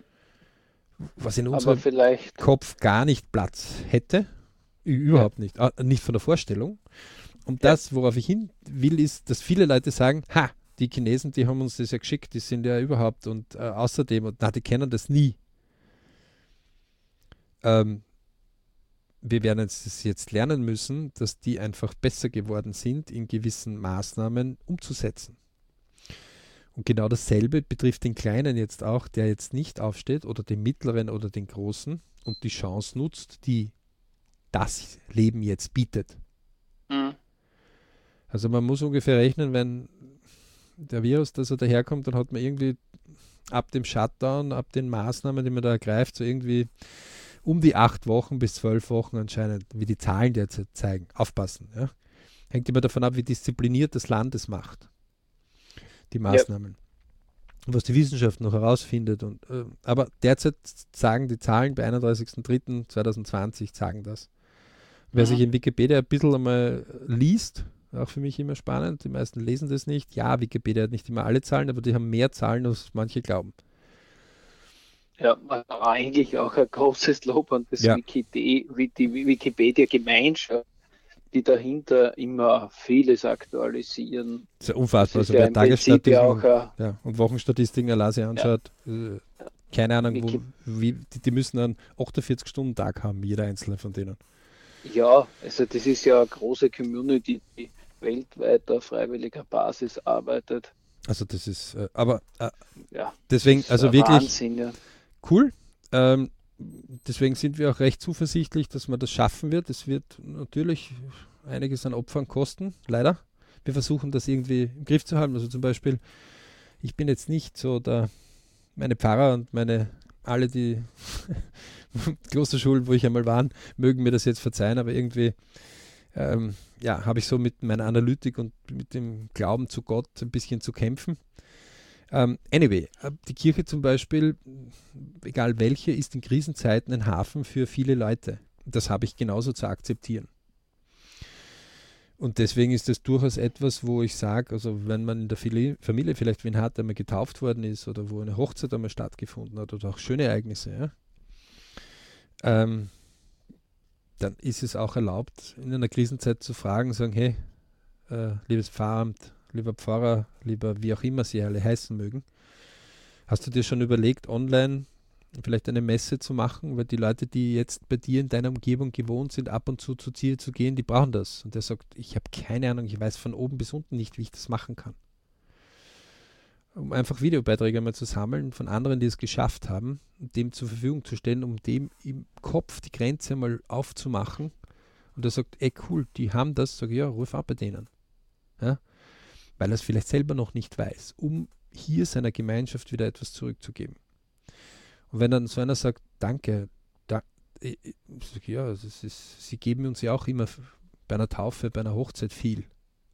was in unserem Kopf gar nicht Platz hätte. Überhaupt ja. nicht. Ah, nicht von der Vorstellung. Und ja. das, worauf ich hin will, ist, dass viele Leute sagen, ha, die Chinesen, die haben uns das ja geschickt, die sind ja überhaupt und äh, außerdem, und na, die kennen das nie. Ähm, wir werden es jetzt lernen müssen, dass die einfach besser geworden sind, in gewissen Maßnahmen umzusetzen. Und genau dasselbe betrifft den Kleinen jetzt auch, der jetzt nicht aufsteht oder den Mittleren oder den Großen und die Chance nutzt, die das Leben jetzt bietet. Mhm. Also man muss ungefähr rechnen, wenn der Virus, dass er daherkommt, dann hat man irgendwie ab dem Shutdown, ab den Maßnahmen, die man da ergreift, so irgendwie um die acht Wochen bis zwölf Wochen anscheinend, wie die Zahlen derzeit zeigen. Aufpassen. Ja? Hängt immer davon ab, wie diszipliniert das Land es macht die Maßnahmen. Ja. Was die Wissenschaft noch herausfindet. Und, äh, aber derzeit sagen die Zahlen bei 31.03.2020 sagen das. Wer mhm. sich in Wikipedia ein bisschen einmal liest, auch für mich immer spannend, die meisten lesen das nicht. Ja, Wikipedia hat nicht immer alle Zahlen, aber die haben mehr Zahlen, als manche glauben. Ja, eigentlich auch ein großes Lob an das ja. Wiki, die, die Wikipedia-Gemeinschaft, die dahinter immer vieles aktualisieren. Das ist ja unfassbar. Also wer Tagesstatistiken ja, und Wochenstatistiken Alase anschaut, ja. äh, keine Ahnung, wo, wie, die, die, müssen einen 48-Stunden-Tag haben, jeder einzelne von denen. Ja, also das ist ja eine große Community, die weltweit auf freiwilliger Basis arbeitet. Also das ist, äh, aber äh, ja, deswegen, also wirklich Wahnsinn, ja. cool. Ähm, deswegen sind wir auch recht zuversichtlich, dass man das schaffen wird. Es wird natürlich einiges an Opfern kosten, leider. Wir versuchen das irgendwie im Griff zu haben. Also zum Beispiel, ich bin jetzt nicht so der, meine Pfarrer und meine, alle die Klosterschulen, wo ich einmal war, mögen mir das jetzt verzeihen, aber irgendwie ähm, ja, habe ich so mit meiner Analytik und mit dem Glauben zu Gott ein bisschen zu kämpfen. Ähm, anyway, äh, die Kirche zum Beispiel, egal welche, ist in Krisenzeiten ein Hafen für viele Leute. Das habe ich genauso zu akzeptieren. Und deswegen ist das durchaus etwas, wo ich sage, also wenn man in der Familie vielleicht wen hat, der mal getauft worden ist oder wo eine Hochzeit einmal stattgefunden hat oder auch schöne Ereignisse, ja, ähm, dann ist es auch erlaubt, in einer Krisenzeit zu fragen, sagen, hey, äh, liebes Pfarramt, lieber Pfarrer, lieber wie auch immer sie alle heißen mögen, hast du dir schon überlegt, online vielleicht eine Messe zu machen, weil die Leute, die jetzt bei dir in deiner Umgebung gewohnt sind, ab und zu zu Ziel zu gehen, die brauchen das. Und der sagt, ich habe keine Ahnung, ich weiß von oben bis unten nicht, wie ich das machen kann um einfach Videobeiträge mal zu sammeln von anderen, die es geschafft haben, dem zur Verfügung zu stellen, um dem im Kopf die Grenze mal aufzumachen. Und er sagt, ey cool, die haben das, sage ich, ja, ruf ab bei denen. Ja? Weil er es vielleicht selber noch nicht weiß, um hier seiner Gemeinschaft wieder etwas zurückzugeben. Und wenn dann so einer sagt, danke, da, ich, ich sag, ja, ist, sie geben uns ja auch immer bei einer Taufe, bei einer Hochzeit viel.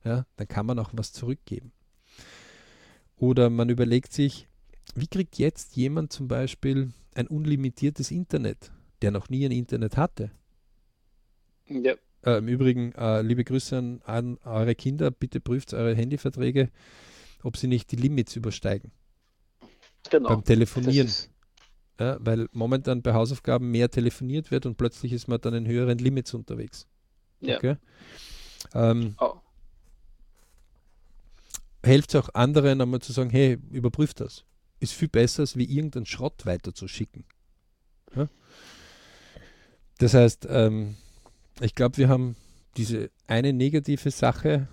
Ja? Dann kann man auch was zurückgeben. Oder man überlegt sich, wie kriegt jetzt jemand zum Beispiel ein unlimitiertes Internet, der noch nie ein Internet hatte? Ja. Äh, Im Übrigen, äh, liebe Grüße an, an, eure Kinder, bitte prüft eure Handyverträge, ob sie nicht die Limits übersteigen. Genau. Beim Telefonieren. Ja, weil momentan bei Hausaufgaben mehr telefoniert wird und plötzlich ist man dann in höheren Limits unterwegs. Ja. Okay? Ähm, oh hilft es auch anderen einmal zu sagen, hey, überprüf das. Ist viel besser, als wie irgendeinen Schrott weiterzuschicken. Ja? Das heißt, ähm, ich glaube, wir haben diese eine negative Sache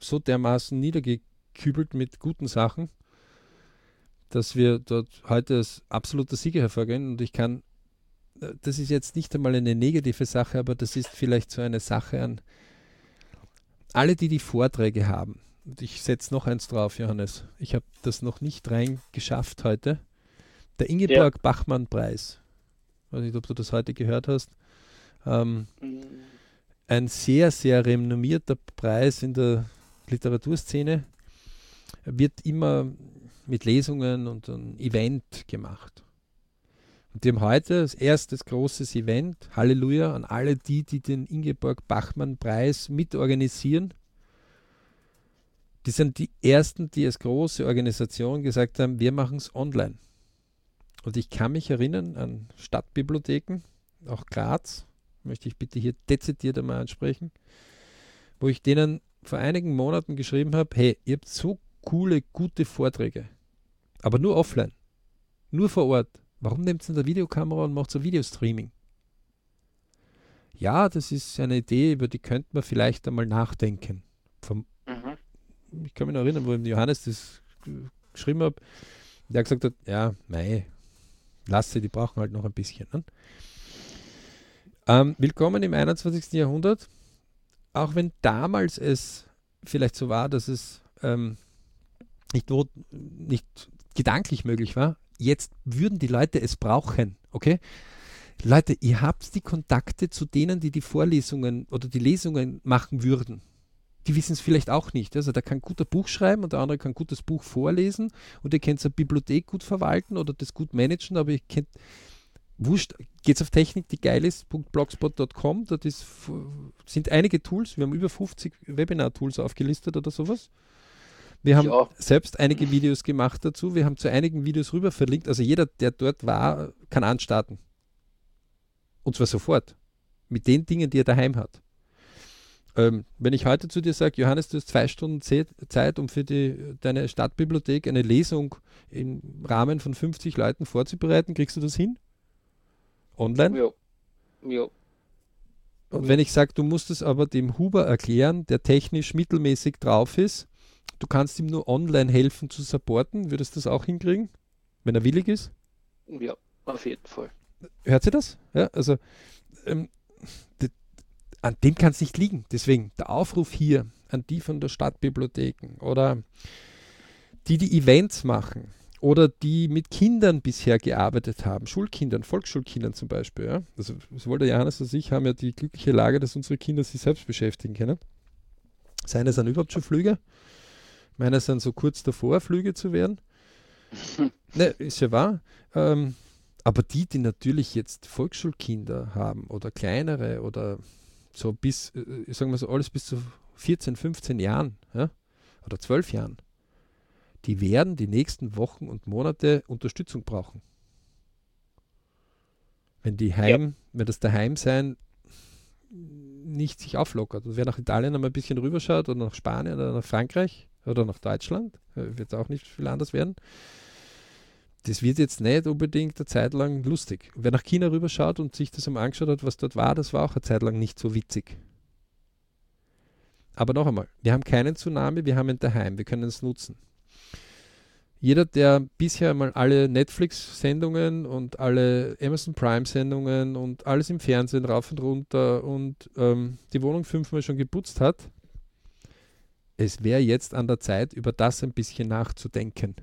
so dermaßen niedergekübelt mit guten Sachen, dass wir dort heute als absoluter Sieger hervorgehen. Und ich kann, äh, das ist jetzt nicht einmal eine negative Sache, aber das ist vielleicht so eine Sache an alle, die die Vorträge haben ich setze noch eins drauf, Johannes. Ich habe das noch nicht reingeschafft heute. Der Ingeborg ja. Bachmann-Preis. Ich weiß nicht, ob du das heute gehört hast. Ähm, mhm. Ein sehr, sehr renommierter Preis in der Literaturszene. Wird immer mit Lesungen und einem Event gemacht. Und die haben heute das erste großes Event, Halleluja, an alle die, die den Ingeborg Bachmann-Preis mitorganisieren die sind die ersten, die als große Organisation gesagt haben, wir machen es online. Und ich kann mich erinnern an Stadtbibliotheken, auch Graz, möchte ich bitte hier dezidiert einmal ansprechen, wo ich denen vor einigen Monaten geschrieben habe, hey, ihr habt so coole, gute Vorträge, aber nur offline, nur vor Ort. Warum nehmt ihr eine Videokamera und macht so Videostreaming? Ja, das ist eine Idee, über die könnte man vielleicht einmal nachdenken. Ich kann mich noch erinnern, wo ich Johannes das geschrieben habe, der gesagt hat, ja, mei, lasse, die brauchen halt noch ein bisschen. Ne? Ähm, willkommen im 21. Jahrhundert. Auch wenn damals es vielleicht so war, dass es ähm, nicht, not, nicht gedanklich möglich war, jetzt würden die Leute es brauchen, okay? Leute, ihr habt die Kontakte zu denen, die die Vorlesungen oder die Lesungen machen würden die wissen es vielleicht auch nicht. Also der kann ein guter Buch schreiben und der andere kann ein gutes Buch vorlesen und ihr könnt seine Bibliothek gut verwalten oder das gut managen, aber ihr kennt wurscht, geht's auf Technik, die geil ist, .blogspot.com, dort ist, sind einige Tools, wir haben über 50 Webinar-Tools aufgelistet oder sowas. Wir haben ja. selbst einige Videos gemacht dazu. Wir haben zu einigen Videos rüber verlinkt. Also jeder, der dort war, kann anstarten. Und zwar sofort. Mit den Dingen, die er daheim hat. Ähm, wenn ich heute zu dir sage, Johannes, du hast zwei Stunden Zeit, um für die, deine Stadtbibliothek eine Lesung im Rahmen von 50 Leuten vorzubereiten, kriegst du das hin? Online? Ja. ja. Und wenn ich sage, du musst es aber dem Huber erklären, der technisch mittelmäßig drauf ist, du kannst ihm nur online helfen zu supporten, würdest du das auch hinkriegen, wenn er willig ist? Ja, auf jeden Fall. Hört sie das? Ja, also ähm, an dem kann es nicht liegen. Deswegen der Aufruf hier an die von der Stadtbibliotheken oder die, die Events machen oder die mit Kindern bisher gearbeitet haben, Schulkindern, Volksschulkindern zum Beispiel. Ja? Also sowohl der Johannes als ich haben ja die glückliche Lage, dass unsere Kinder sich selbst beschäftigen können. Seine sind überhaupt schon Flüge. Meine sind so kurz davor, Flüge zu werden. ne, ist ja wahr. Ähm, aber die, die natürlich jetzt Volksschulkinder haben oder kleinere oder so bis, äh, sagen wir so, alles bis zu 14, 15 Jahren ja, oder 12 Jahren, die werden die nächsten Wochen und Monate Unterstützung brauchen. Wenn die Heim, ja. wenn das Daheimsein nicht sich auflockert. Und wer nach Italien einmal ein bisschen rüberschaut oder nach Spanien oder nach Frankreich oder nach Deutschland, äh, wird auch nicht viel anders werden. Das wird jetzt nicht unbedingt eine Zeit lang lustig. Wer nach China rüberschaut und sich das einmal angeschaut hat, was dort war, das war auch eine Zeit lang nicht so witzig. Aber noch einmal, wir haben keinen Tsunami, wir haben ihn daheim, wir können es nutzen. Jeder, der bisher mal alle Netflix-Sendungen und alle Amazon Prime-Sendungen und alles im Fernsehen rauf und runter und ähm, die Wohnung fünfmal schon geputzt hat, es wäre jetzt an der Zeit, über das ein bisschen nachzudenken.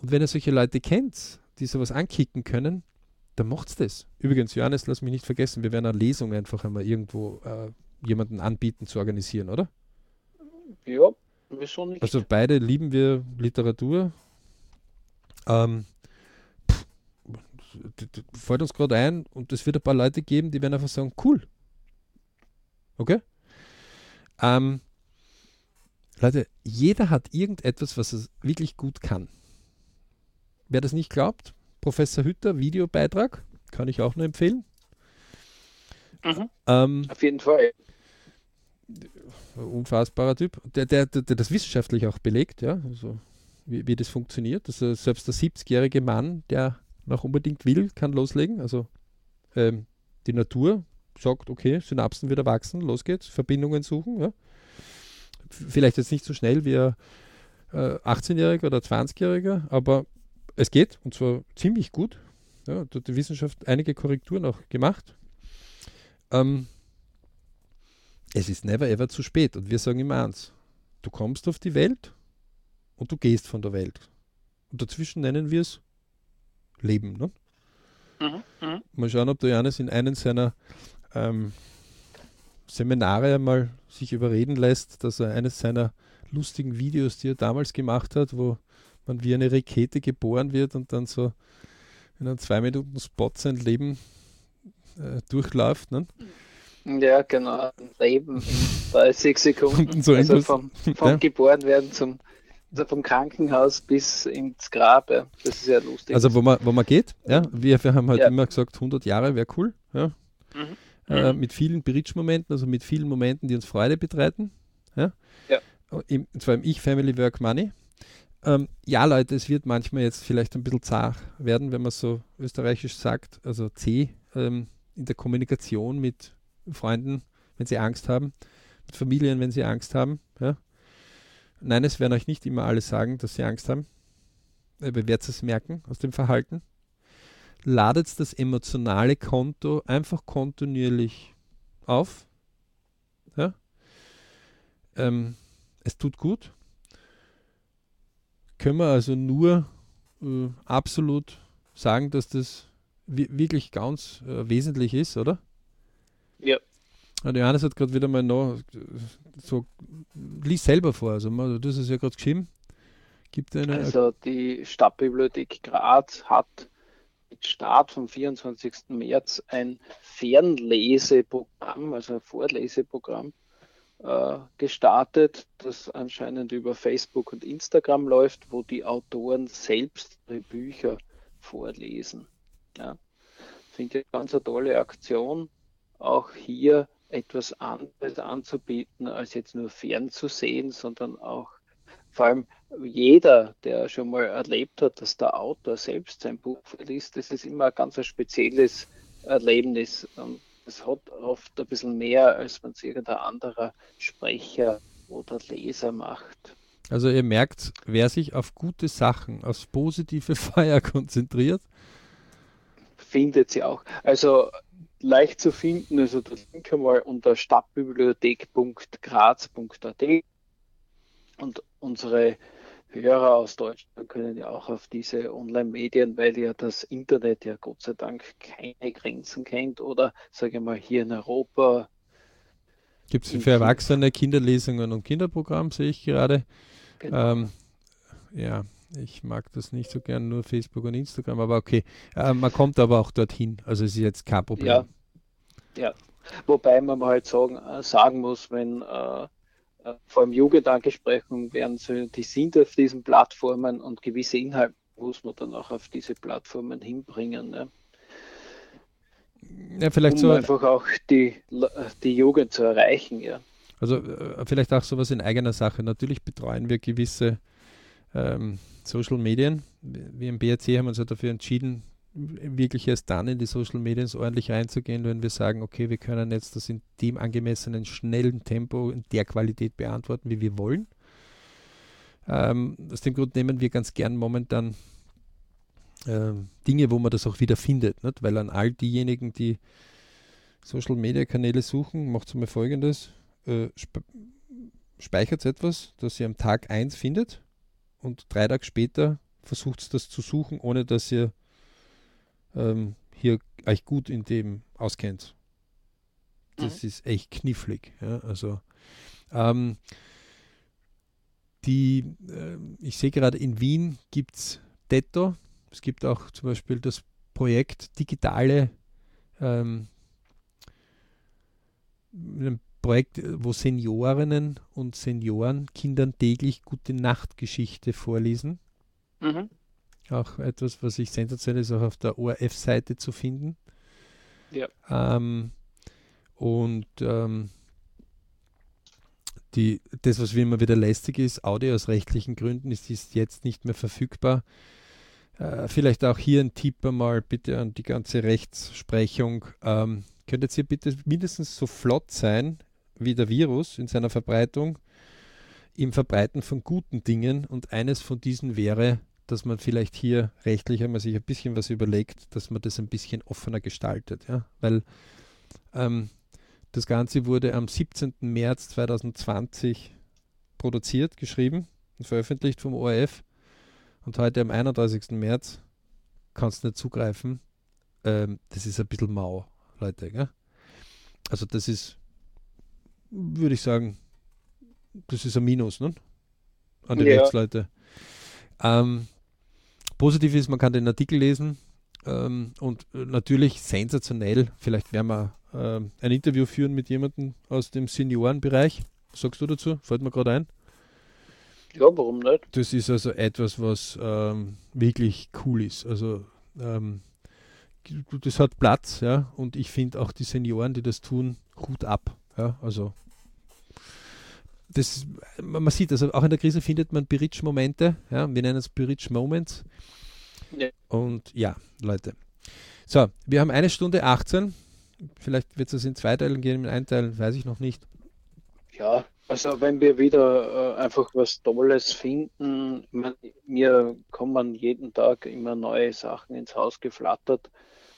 Und wenn ihr solche Leute kennt, die sowas ankicken können, dann macht's das. Übrigens, Johannes, lass mich nicht vergessen, wir werden eine Lesung einfach einmal irgendwo äh, jemanden anbieten zu organisieren, oder? Ja, wieso nicht? Also beide lieben wir Literatur. Ähm, pff, fällt uns gerade ein und es wird ein paar Leute geben, die werden einfach sagen, cool. Okay? Ähm, Leute, jeder hat irgendetwas, was er wirklich gut kann. Wer das nicht glaubt, Professor Hütter, Videobeitrag, kann ich auch nur empfehlen. Mhm. Ähm, Auf jeden Fall. Unfassbarer Typ, der, der, der, der das wissenschaftlich auch belegt, ja, also wie, wie das funktioniert. Also selbst der 70-jährige Mann, der noch unbedingt will, kann loslegen. Also ähm, die Natur sagt, okay, Synapsen wieder wachsen, los geht's, Verbindungen suchen. Ja. Vielleicht jetzt nicht so schnell wie ein äh, 18-Jähriger oder 20-Jähriger, aber es geht und zwar ziemlich gut. Ja, da hat die Wissenschaft einige Korrekturen auch gemacht. Ähm, es ist never ever zu spät und wir sagen immer eins: Du kommst auf die Welt und du gehst von der Welt. Und dazwischen nennen wir es Leben. Ne? Mhm, mh. Mal schauen, ob der Johannes in einem seiner ähm, Seminare einmal sich überreden lässt, dass er eines seiner lustigen Videos, die er damals gemacht hat, wo man wie eine Rakete geboren wird und dann so in einem zwei Minuten Spot sein Leben äh, durchläuft. Ne? Ja, genau. Leben in 30 Sekunden. so also vom, vom ja. Geborenwerden zum also vom Krankenhaus bis ins Grab. Ja. Das ist ja lustig. Also wo man, wo man geht, ja. Wir, wir haben halt ja. immer gesagt, 100 Jahre wäre cool. Ja. Mhm. Äh, mhm. mit vielen Bridge-Momenten, also mit vielen Momenten, die uns Freude betreiten. Ja. ja. Im, zwar im Ich-Family Work Money. Ähm, ja, Leute, es wird manchmal jetzt vielleicht ein bisschen zart werden, wenn man so österreichisch sagt, also C ähm, in der Kommunikation mit Freunden, wenn sie Angst haben, mit Familien, wenn sie Angst haben. Ja. Nein, es werden euch nicht immer alle sagen, dass sie Angst haben. Ihr werdet es merken aus dem Verhalten. Ladet das emotionale Konto einfach kontinuierlich auf. Ja. Ähm, es tut gut können wir also nur äh, absolut sagen, dass das wirklich ganz äh, wesentlich ist, oder? Ja. Und Johannes hat gerade wieder mal noch so, lies selber vor, also du hast es ja gerade geschrieben. Gibt eine also die Stadtbibliothek Graz hat mit Start vom 24. März ein Fernleseprogramm, also ein Vorleseprogramm äh, gestartet, das anscheinend über Facebook und Instagram läuft, wo die Autoren selbst ihre Bücher vorlesen. Ja. Finde ich eine ganz eine tolle Aktion, auch hier etwas anderes anzubieten, als jetzt nur fernzusehen, sondern auch vor allem jeder, der schon mal erlebt hat, dass der Autor selbst sein Buch verliest, das ist immer ein ganz spezielles Erlebnis. Und es hat oft ein bisschen mehr, als man es irgendein anderer Sprecher oder Leser macht. Also ihr merkt, wer sich auf gute Sachen, aufs positive Feuer konzentriert, findet sie auch. Also leicht zu finden, also das Link einmal unter stadtbibliothek.graz.at und unsere Hörer aus Deutschland können ja auch auf diese Online-Medien, weil ja das Internet ja Gott sei Dank keine Grenzen kennt oder sage ich mal hier in Europa. Gibt es für Erwachsene Kinderlesungen und Kinderprogramm, sehe ich gerade. Genau. Ähm, ja, ich mag das nicht so gern, nur Facebook und Instagram, aber okay. Äh, man kommt aber auch dorthin, also es ist jetzt kein Problem. Ja, ja. wobei man halt sagen, äh, sagen muss, wenn äh, äh, vor allem Jugendangesprechungen werden so, die sind auf diesen Plattformen und gewisse Inhalte muss man dann auch auf diese Plattformen hinbringen. Ne? Ja, vielleicht um so einfach auch die, die Jugend zu erreichen, ja. Also äh, vielleicht auch sowas in eigener Sache. Natürlich betreuen wir gewisse ähm, Social Medien. Wir im BRC haben uns ja dafür entschieden, wirklich erst dann in die Social Medien ordentlich reinzugehen, wenn wir sagen, okay, wir können jetzt das in dem angemessenen, schnellen Tempo in der Qualität beantworten, wie wir wollen. Ähm, aus dem Grund nehmen wir ganz gern momentan äh, Dinge, wo man das auch wieder findet, nicht? weil an all diejenigen, die Social Media Kanäle suchen, macht es mal folgendes: äh, spe speichert etwas, das ihr am Tag 1 findet und drei Tage später versucht es das zu suchen, ohne dass ihr ähm, hier euch gut in dem auskennt. Das mhm. ist echt knifflig. Ja? Also ähm, die, äh, ich sehe gerade in Wien gibt es Detto. Es gibt auch zum Beispiel das Projekt Digitale ähm, ein Projekt, wo Seniorinnen und Senioren Kindern täglich gute Nachtgeschichte vorlesen. Mhm. Auch etwas, was ich sensationell ist, auch auf der ORF-Seite zu finden. Ja. Ähm, und ähm, die, das, was wie immer wieder lästig ist, Audio aus rechtlichen Gründen, ist, ist jetzt nicht mehr verfügbar. Äh, vielleicht auch hier ein Tipp einmal bitte an die ganze Rechtsprechung. Ähm, könntet ihr bitte mindestens so flott sein wie der Virus in seiner Verbreitung im Verbreiten von guten Dingen und eines von diesen wäre dass man vielleicht hier rechtlich einmal sich ein bisschen was überlegt, dass man das ein bisschen offener gestaltet. Ja? Weil ähm, das Ganze wurde am 17. März 2020 produziert, geschrieben und veröffentlicht vom ORF. Und heute am 31. März kannst du nicht zugreifen. Ähm, das ist ein bisschen mau, Leute. Gell? Also das ist, würde ich sagen, das ist ein Minus ne? an die ja. Rechtsleute. Ähm, Positiv ist, man kann den Artikel lesen ähm, und äh, natürlich sensationell. Vielleicht werden wir äh, ein Interview führen mit jemandem aus dem Seniorenbereich. Was sagst du dazu? Fällt mir gerade ein. Ja, warum nicht? Das ist also etwas, was ähm, wirklich cool ist. Also ähm, das hat Platz, ja, und ich finde auch die Senioren, die das tun, Hut ab. Ja, also das, man sieht, also auch in der Krise findet man Bridge-Momente, ja, wir nennen es Bridge-Moments. Ja. Und ja, Leute. So, wir haben eine Stunde 18. Vielleicht wird es in zwei Teilen gehen, in einen Teil weiß ich noch nicht. Ja, also wenn wir wieder äh, einfach was Tolles finden, man, mir kommen jeden Tag immer neue Sachen ins Haus geflattert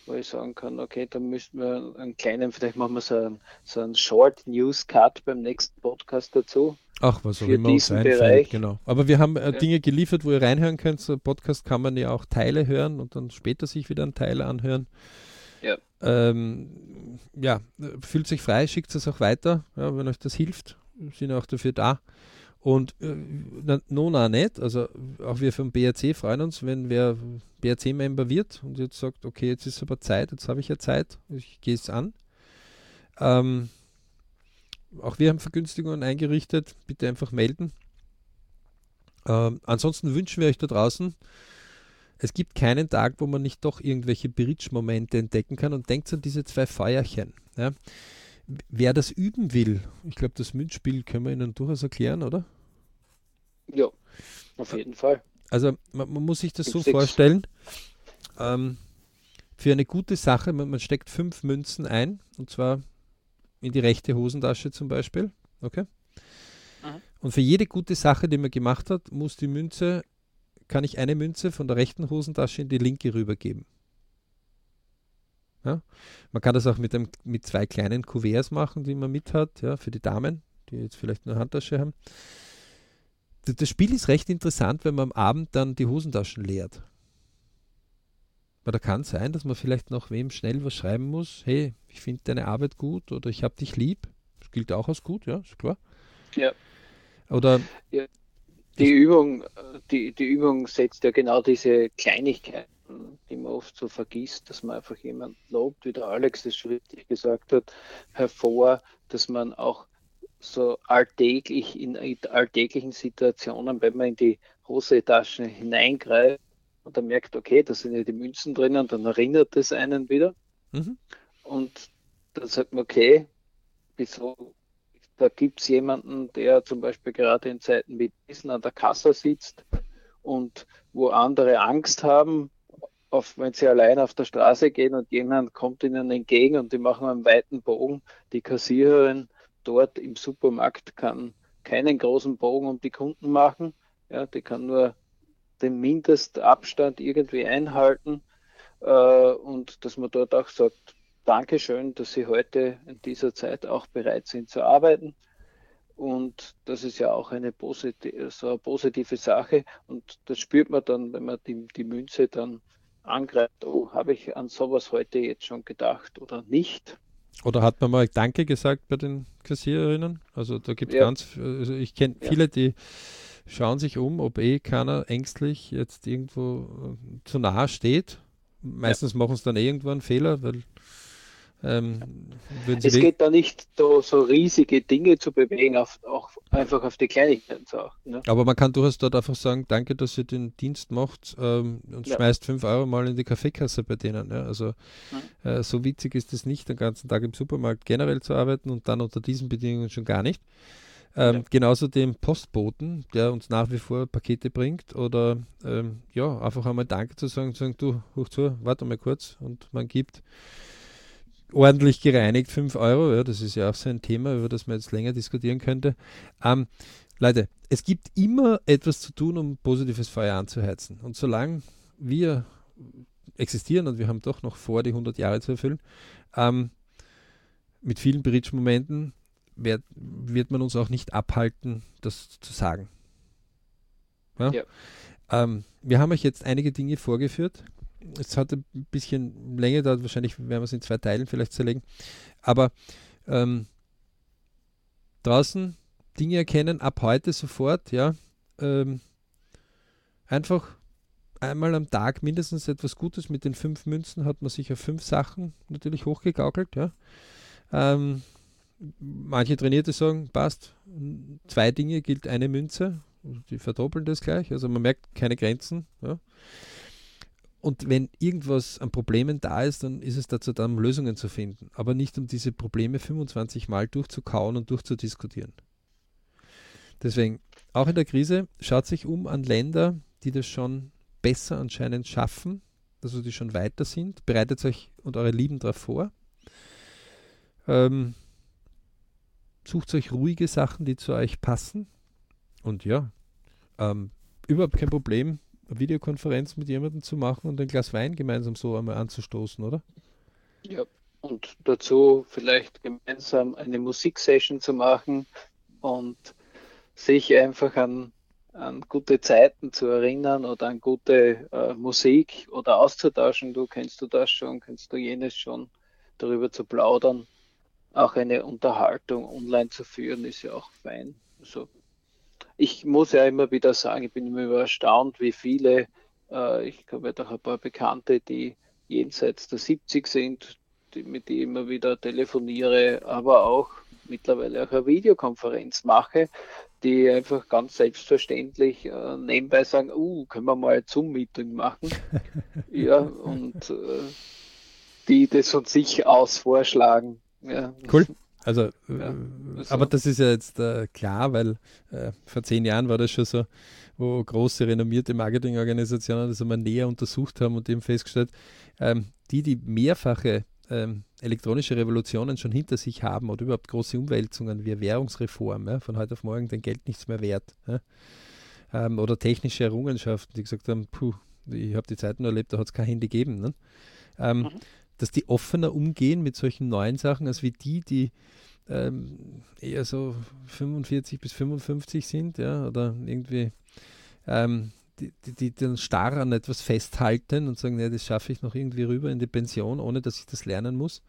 wo ich sagen kann, okay, da müssten wir einen kleinen, vielleicht machen wir so einen, so einen Short News Cut beim nächsten Podcast dazu. Ach, was auch immer uns einfällt, genau. Aber wir haben äh, ja. Dinge geliefert, wo ihr reinhören könnt. So Podcast kann man ja auch Teile hören und dann später sich wieder einen Teil anhören. Ja. Ähm, ja, fühlt sich frei, schickt es auch weiter, ja, wenn euch das hilft. Wir sind auch dafür da. Und äh, Nona nicht, also auch wir vom BRC freuen uns, wenn wer BRC-Member wird und jetzt sagt, okay, jetzt ist aber Zeit, jetzt habe ich ja Zeit, ich gehe es an. Ähm, auch wir haben Vergünstigungen eingerichtet. Bitte einfach melden. Ähm, ansonsten wünschen wir euch da draußen, es gibt keinen Tag, wo man nicht doch irgendwelche Bridge-Momente entdecken kann und denkt an diese zwei Feuerchen. Ja. Wer das üben will, ich glaube, das Münzspiel können wir Ihnen durchaus erklären, oder? Ja, auf jeden Fall. Also man, man muss sich das so vorstellen. Ähm, für eine gute Sache, man, man, steckt fünf Münzen ein, und zwar in die rechte Hosentasche zum Beispiel. Okay? Mhm. Und für jede gute Sache, die man gemacht hat, muss die Münze, kann ich eine Münze von der rechten Hosentasche in die linke rübergeben. Ja? Man kann das auch mit, einem, mit zwei kleinen Kuverts machen, die man mit hat, ja, für die Damen, die jetzt vielleicht eine Handtasche haben. Das Spiel ist recht interessant, wenn man am Abend dann die Hosentaschen leert. Weil da kann sein, dass man vielleicht noch wem schnell was schreiben muss. Hey, ich finde deine Arbeit gut oder ich habe dich lieb. Das gilt auch als gut, ja, ist klar. Ja. Oder ja. Die Übung, die, die Übung setzt ja genau diese Kleinigkeiten, die man oft so vergisst, dass man einfach jemanden lobt, wie der Alex das schon richtig gesagt hat, hervor, dass man auch so alltäglich in alltäglichen Situationen, wenn man in die Hosetaschen hineingreift, und dann merkt, okay, da sind ja die Münzen drinnen, dann erinnert es einen wieder. Mhm. Und dann sagt man, okay, wieso, da gibt es jemanden, der zum Beispiel gerade in Zeiten wie diesen an der Kasse sitzt und wo andere Angst haben, auf, wenn sie allein auf der Straße gehen und jemand kommt ihnen entgegen und die machen einen weiten Bogen. Die Kassiererin dort im Supermarkt kann keinen großen Bogen um die Kunden machen. Ja, die kann nur den Mindestabstand irgendwie einhalten äh, und dass man dort auch sagt, Dankeschön, dass Sie heute in dieser Zeit auch bereit sind zu arbeiten. Und das ist ja auch eine positive, so eine positive Sache. Und das spürt man dann, wenn man die, die Münze dann angreift, oh, habe ich an sowas heute jetzt schon gedacht oder nicht. Oder hat man mal Danke gesagt bei den Kassiererinnen? Also da gibt es ja. ganz, also ich kenne ja. viele, die schauen sich um, ob eh keiner ängstlich jetzt irgendwo äh, zu nahe steht. Meistens ja. machen es dann eh irgendwann Fehler, weil ähm, es geht da nicht so, so, riesige Dinge zu bewegen, auf, auch einfach auf die Kleinigkeiten zu achten. Ne? Aber man kann durchaus dort einfach sagen, danke, dass ihr den Dienst macht ähm, und ja. schmeißt 5 Euro mal in die Kaffeekasse bei denen. Ja? Also mhm. äh, so witzig ist es nicht, den ganzen Tag im Supermarkt generell zu arbeiten und dann unter diesen Bedingungen schon gar nicht. Ähm, ja. Genauso dem Postboten, der uns nach wie vor Pakete bringt oder ähm, ja, einfach einmal Danke zu sagen, zu sagen, du, hoch zu, warte mal kurz und man gibt ordentlich gereinigt 5 Euro, ja, das ist ja auch so ein Thema, über das man jetzt länger diskutieren könnte. Ähm, Leute, es gibt immer etwas zu tun, um positives Feuer anzuheizen und solange wir existieren und wir haben doch noch vor, die 100 Jahre zu erfüllen, ähm, mit vielen Bridge-Momenten wird, wird man uns auch nicht abhalten, das zu sagen. Ja? Ja. Ähm, wir haben euch jetzt einige Dinge vorgeführt. Es hat ein bisschen Länge gedauert, wahrscheinlich werden wir es in zwei Teilen vielleicht zerlegen. Aber ähm, draußen Dinge erkennen, ab heute sofort, ja. Ähm, einfach einmal am Tag mindestens etwas Gutes. Mit den fünf Münzen hat man sich auf fünf Sachen natürlich hochgegaukelt, ja. Ähm, manche Trainierte sagen, passt, zwei Dinge gilt eine Münze, die verdoppeln das gleich, also man merkt keine Grenzen. Ja. Und wenn irgendwas an Problemen da ist, dann ist es dazu da, um Lösungen zu finden, aber nicht um diese Probleme 25 Mal durchzukauen und durchzudiskutieren. Deswegen, auch in der Krise, schaut sich um an Länder, die das schon besser anscheinend schaffen, also die schon weiter sind. Bereitet euch und eure Lieben darauf vor. Ähm, sucht euch ruhige Sachen, die zu euch passen. Und ja, ähm, überhaupt kein Problem, Videokonferenz mit jemandem zu machen und ein Glas Wein gemeinsam so einmal anzustoßen, oder? Ja, und dazu vielleicht gemeinsam eine Musiksession zu machen und sich einfach an, an gute Zeiten zu erinnern oder an gute äh, Musik oder auszutauschen. Du kennst du das schon, kennst du jenes schon, darüber zu plaudern auch eine Unterhaltung online zu führen, ist ja auch fein. Also ich muss ja immer wieder sagen, ich bin immer erstaunt, wie viele, äh, ich habe ja doch ein paar Bekannte, die jenseits der 70 sind, die, mit denen ich immer wieder telefoniere, aber auch mittlerweile auch eine Videokonferenz mache, die einfach ganz selbstverständlich äh, nebenbei sagen, uh, können wir mal ein Zoom-Meeting machen. ja, und äh, die das von sich aus vorschlagen. Ja. Cool. Also, ja, äh, also, aber das ist ja jetzt äh, klar, weil äh, vor zehn Jahren war das schon so, wo große renommierte Marketingorganisationen das einmal näher untersucht haben und eben festgestellt, ähm, die, die mehrfache ähm, elektronische Revolutionen schon hinter sich haben oder überhaupt große Umwälzungen wie Währungsreform, ja, von heute auf morgen den Geld nichts mehr wert. Ja, ähm, oder technische Errungenschaften, die gesagt haben, puh, ich habe die Zeit nur erlebt, da hat es kein Handy gegeben. Ne? Ähm, mhm. Dass die offener umgehen mit solchen neuen Sachen, als wie die, die ähm, eher so 45 bis 55 sind, ja, oder irgendwie ähm, die, die, die dann starr an etwas festhalten und sagen, ja, das schaffe ich noch irgendwie rüber in die Pension, ohne dass ich das lernen muss.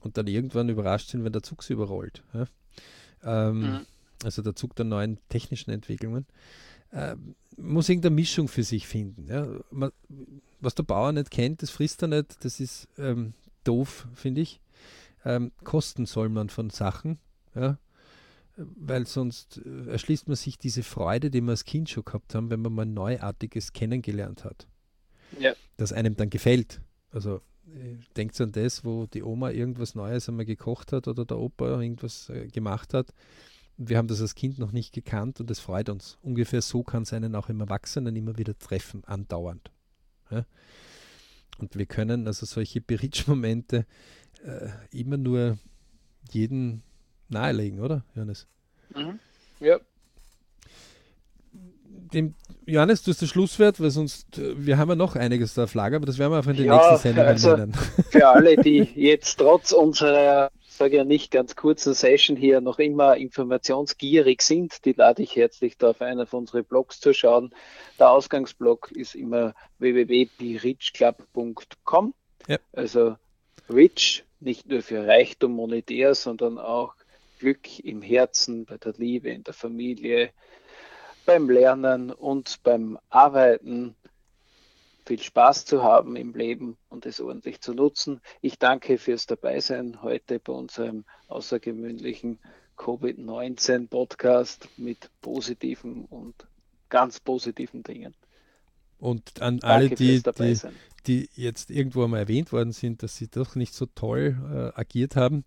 Und dann irgendwann überrascht sind, wenn der Zug sie überrollt. Ja? Ähm, mhm. Also der Zug der neuen technischen Entwicklungen. Ähm, muss irgendeine Mischung für sich finden. Ja? Man, was der Bauer nicht kennt, das frisst er nicht. Das ist ähm, doof, finde ich. Ähm, kosten soll man von Sachen. Ja? weil sonst äh, erschließt man sich diese Freude, die man als Kind schon gehabt haben, wenn man mal Neuartiges kennengelernt hat. Ja. Das einem dann gefällt. Also äh, denkt an das, wo die Oma irgendwas Neues einmal gekocht hat oder der Opa irgendwas äh, gemacht hat. Wir haben das als Kind noch nicht gekannt und es freut uns. Ungefähr so kann es einen auch im Erwachsenen immer wieder treffen, andauernd. Ja? Und wir können also solche Beritsch-Momente äh, immer nur jeden nahelegen, oder, Johannes? Mhm. Ja. Dem, Johannes, du hast das Schlusswort, weil sonst, äh, wir haben ja noch einiges da auf Lager, aber das werden wir einfach in den ja, nächsten Sendungen also nennen. Für alle, die jetzt trotz unserer, sage ja nicht ganz kurzen Session hier noch immer informationsgierig sind, die lade ich herzlich da auf einer von unseren Blogs zu schauen. Der Ausgangsblog ist immer www.berichclub.com. Ja. Also Rich, nicht nur für Reichtum monetär, sondern auch Glück im Herzen, bei der Liebe, in der Familie, beim Lernen und beim Arbeiten viel Spaß zu haben im Leben und es ordentlich zu nutzen. Ich danke fürs Dabeisein heute bei unserem außergewöhnlichen Covid-19-Podcast mit positiven und ganz positiven Dingen. Und an alle, die, die, die, jetzt irgendwo einmal erwähnt worden sind, dass sie doch nicht so toll äh, agiert haben,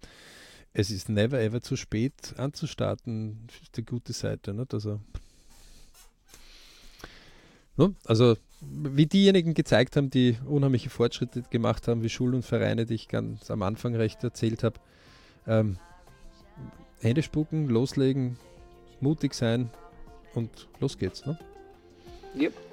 es ist never ever zu spät anzustarten, ist die gute Seite. Nicht? Also, ne? also wie diejenigen gezeigt haben, die unheimliche Fortschritte gemacht haben, wie Schulen und Vereine, die ich ganz am Anfang recht erzählt habe. Ähm, Hände spucken, loslegen, mutig sein und los geht's. Ne? Yep.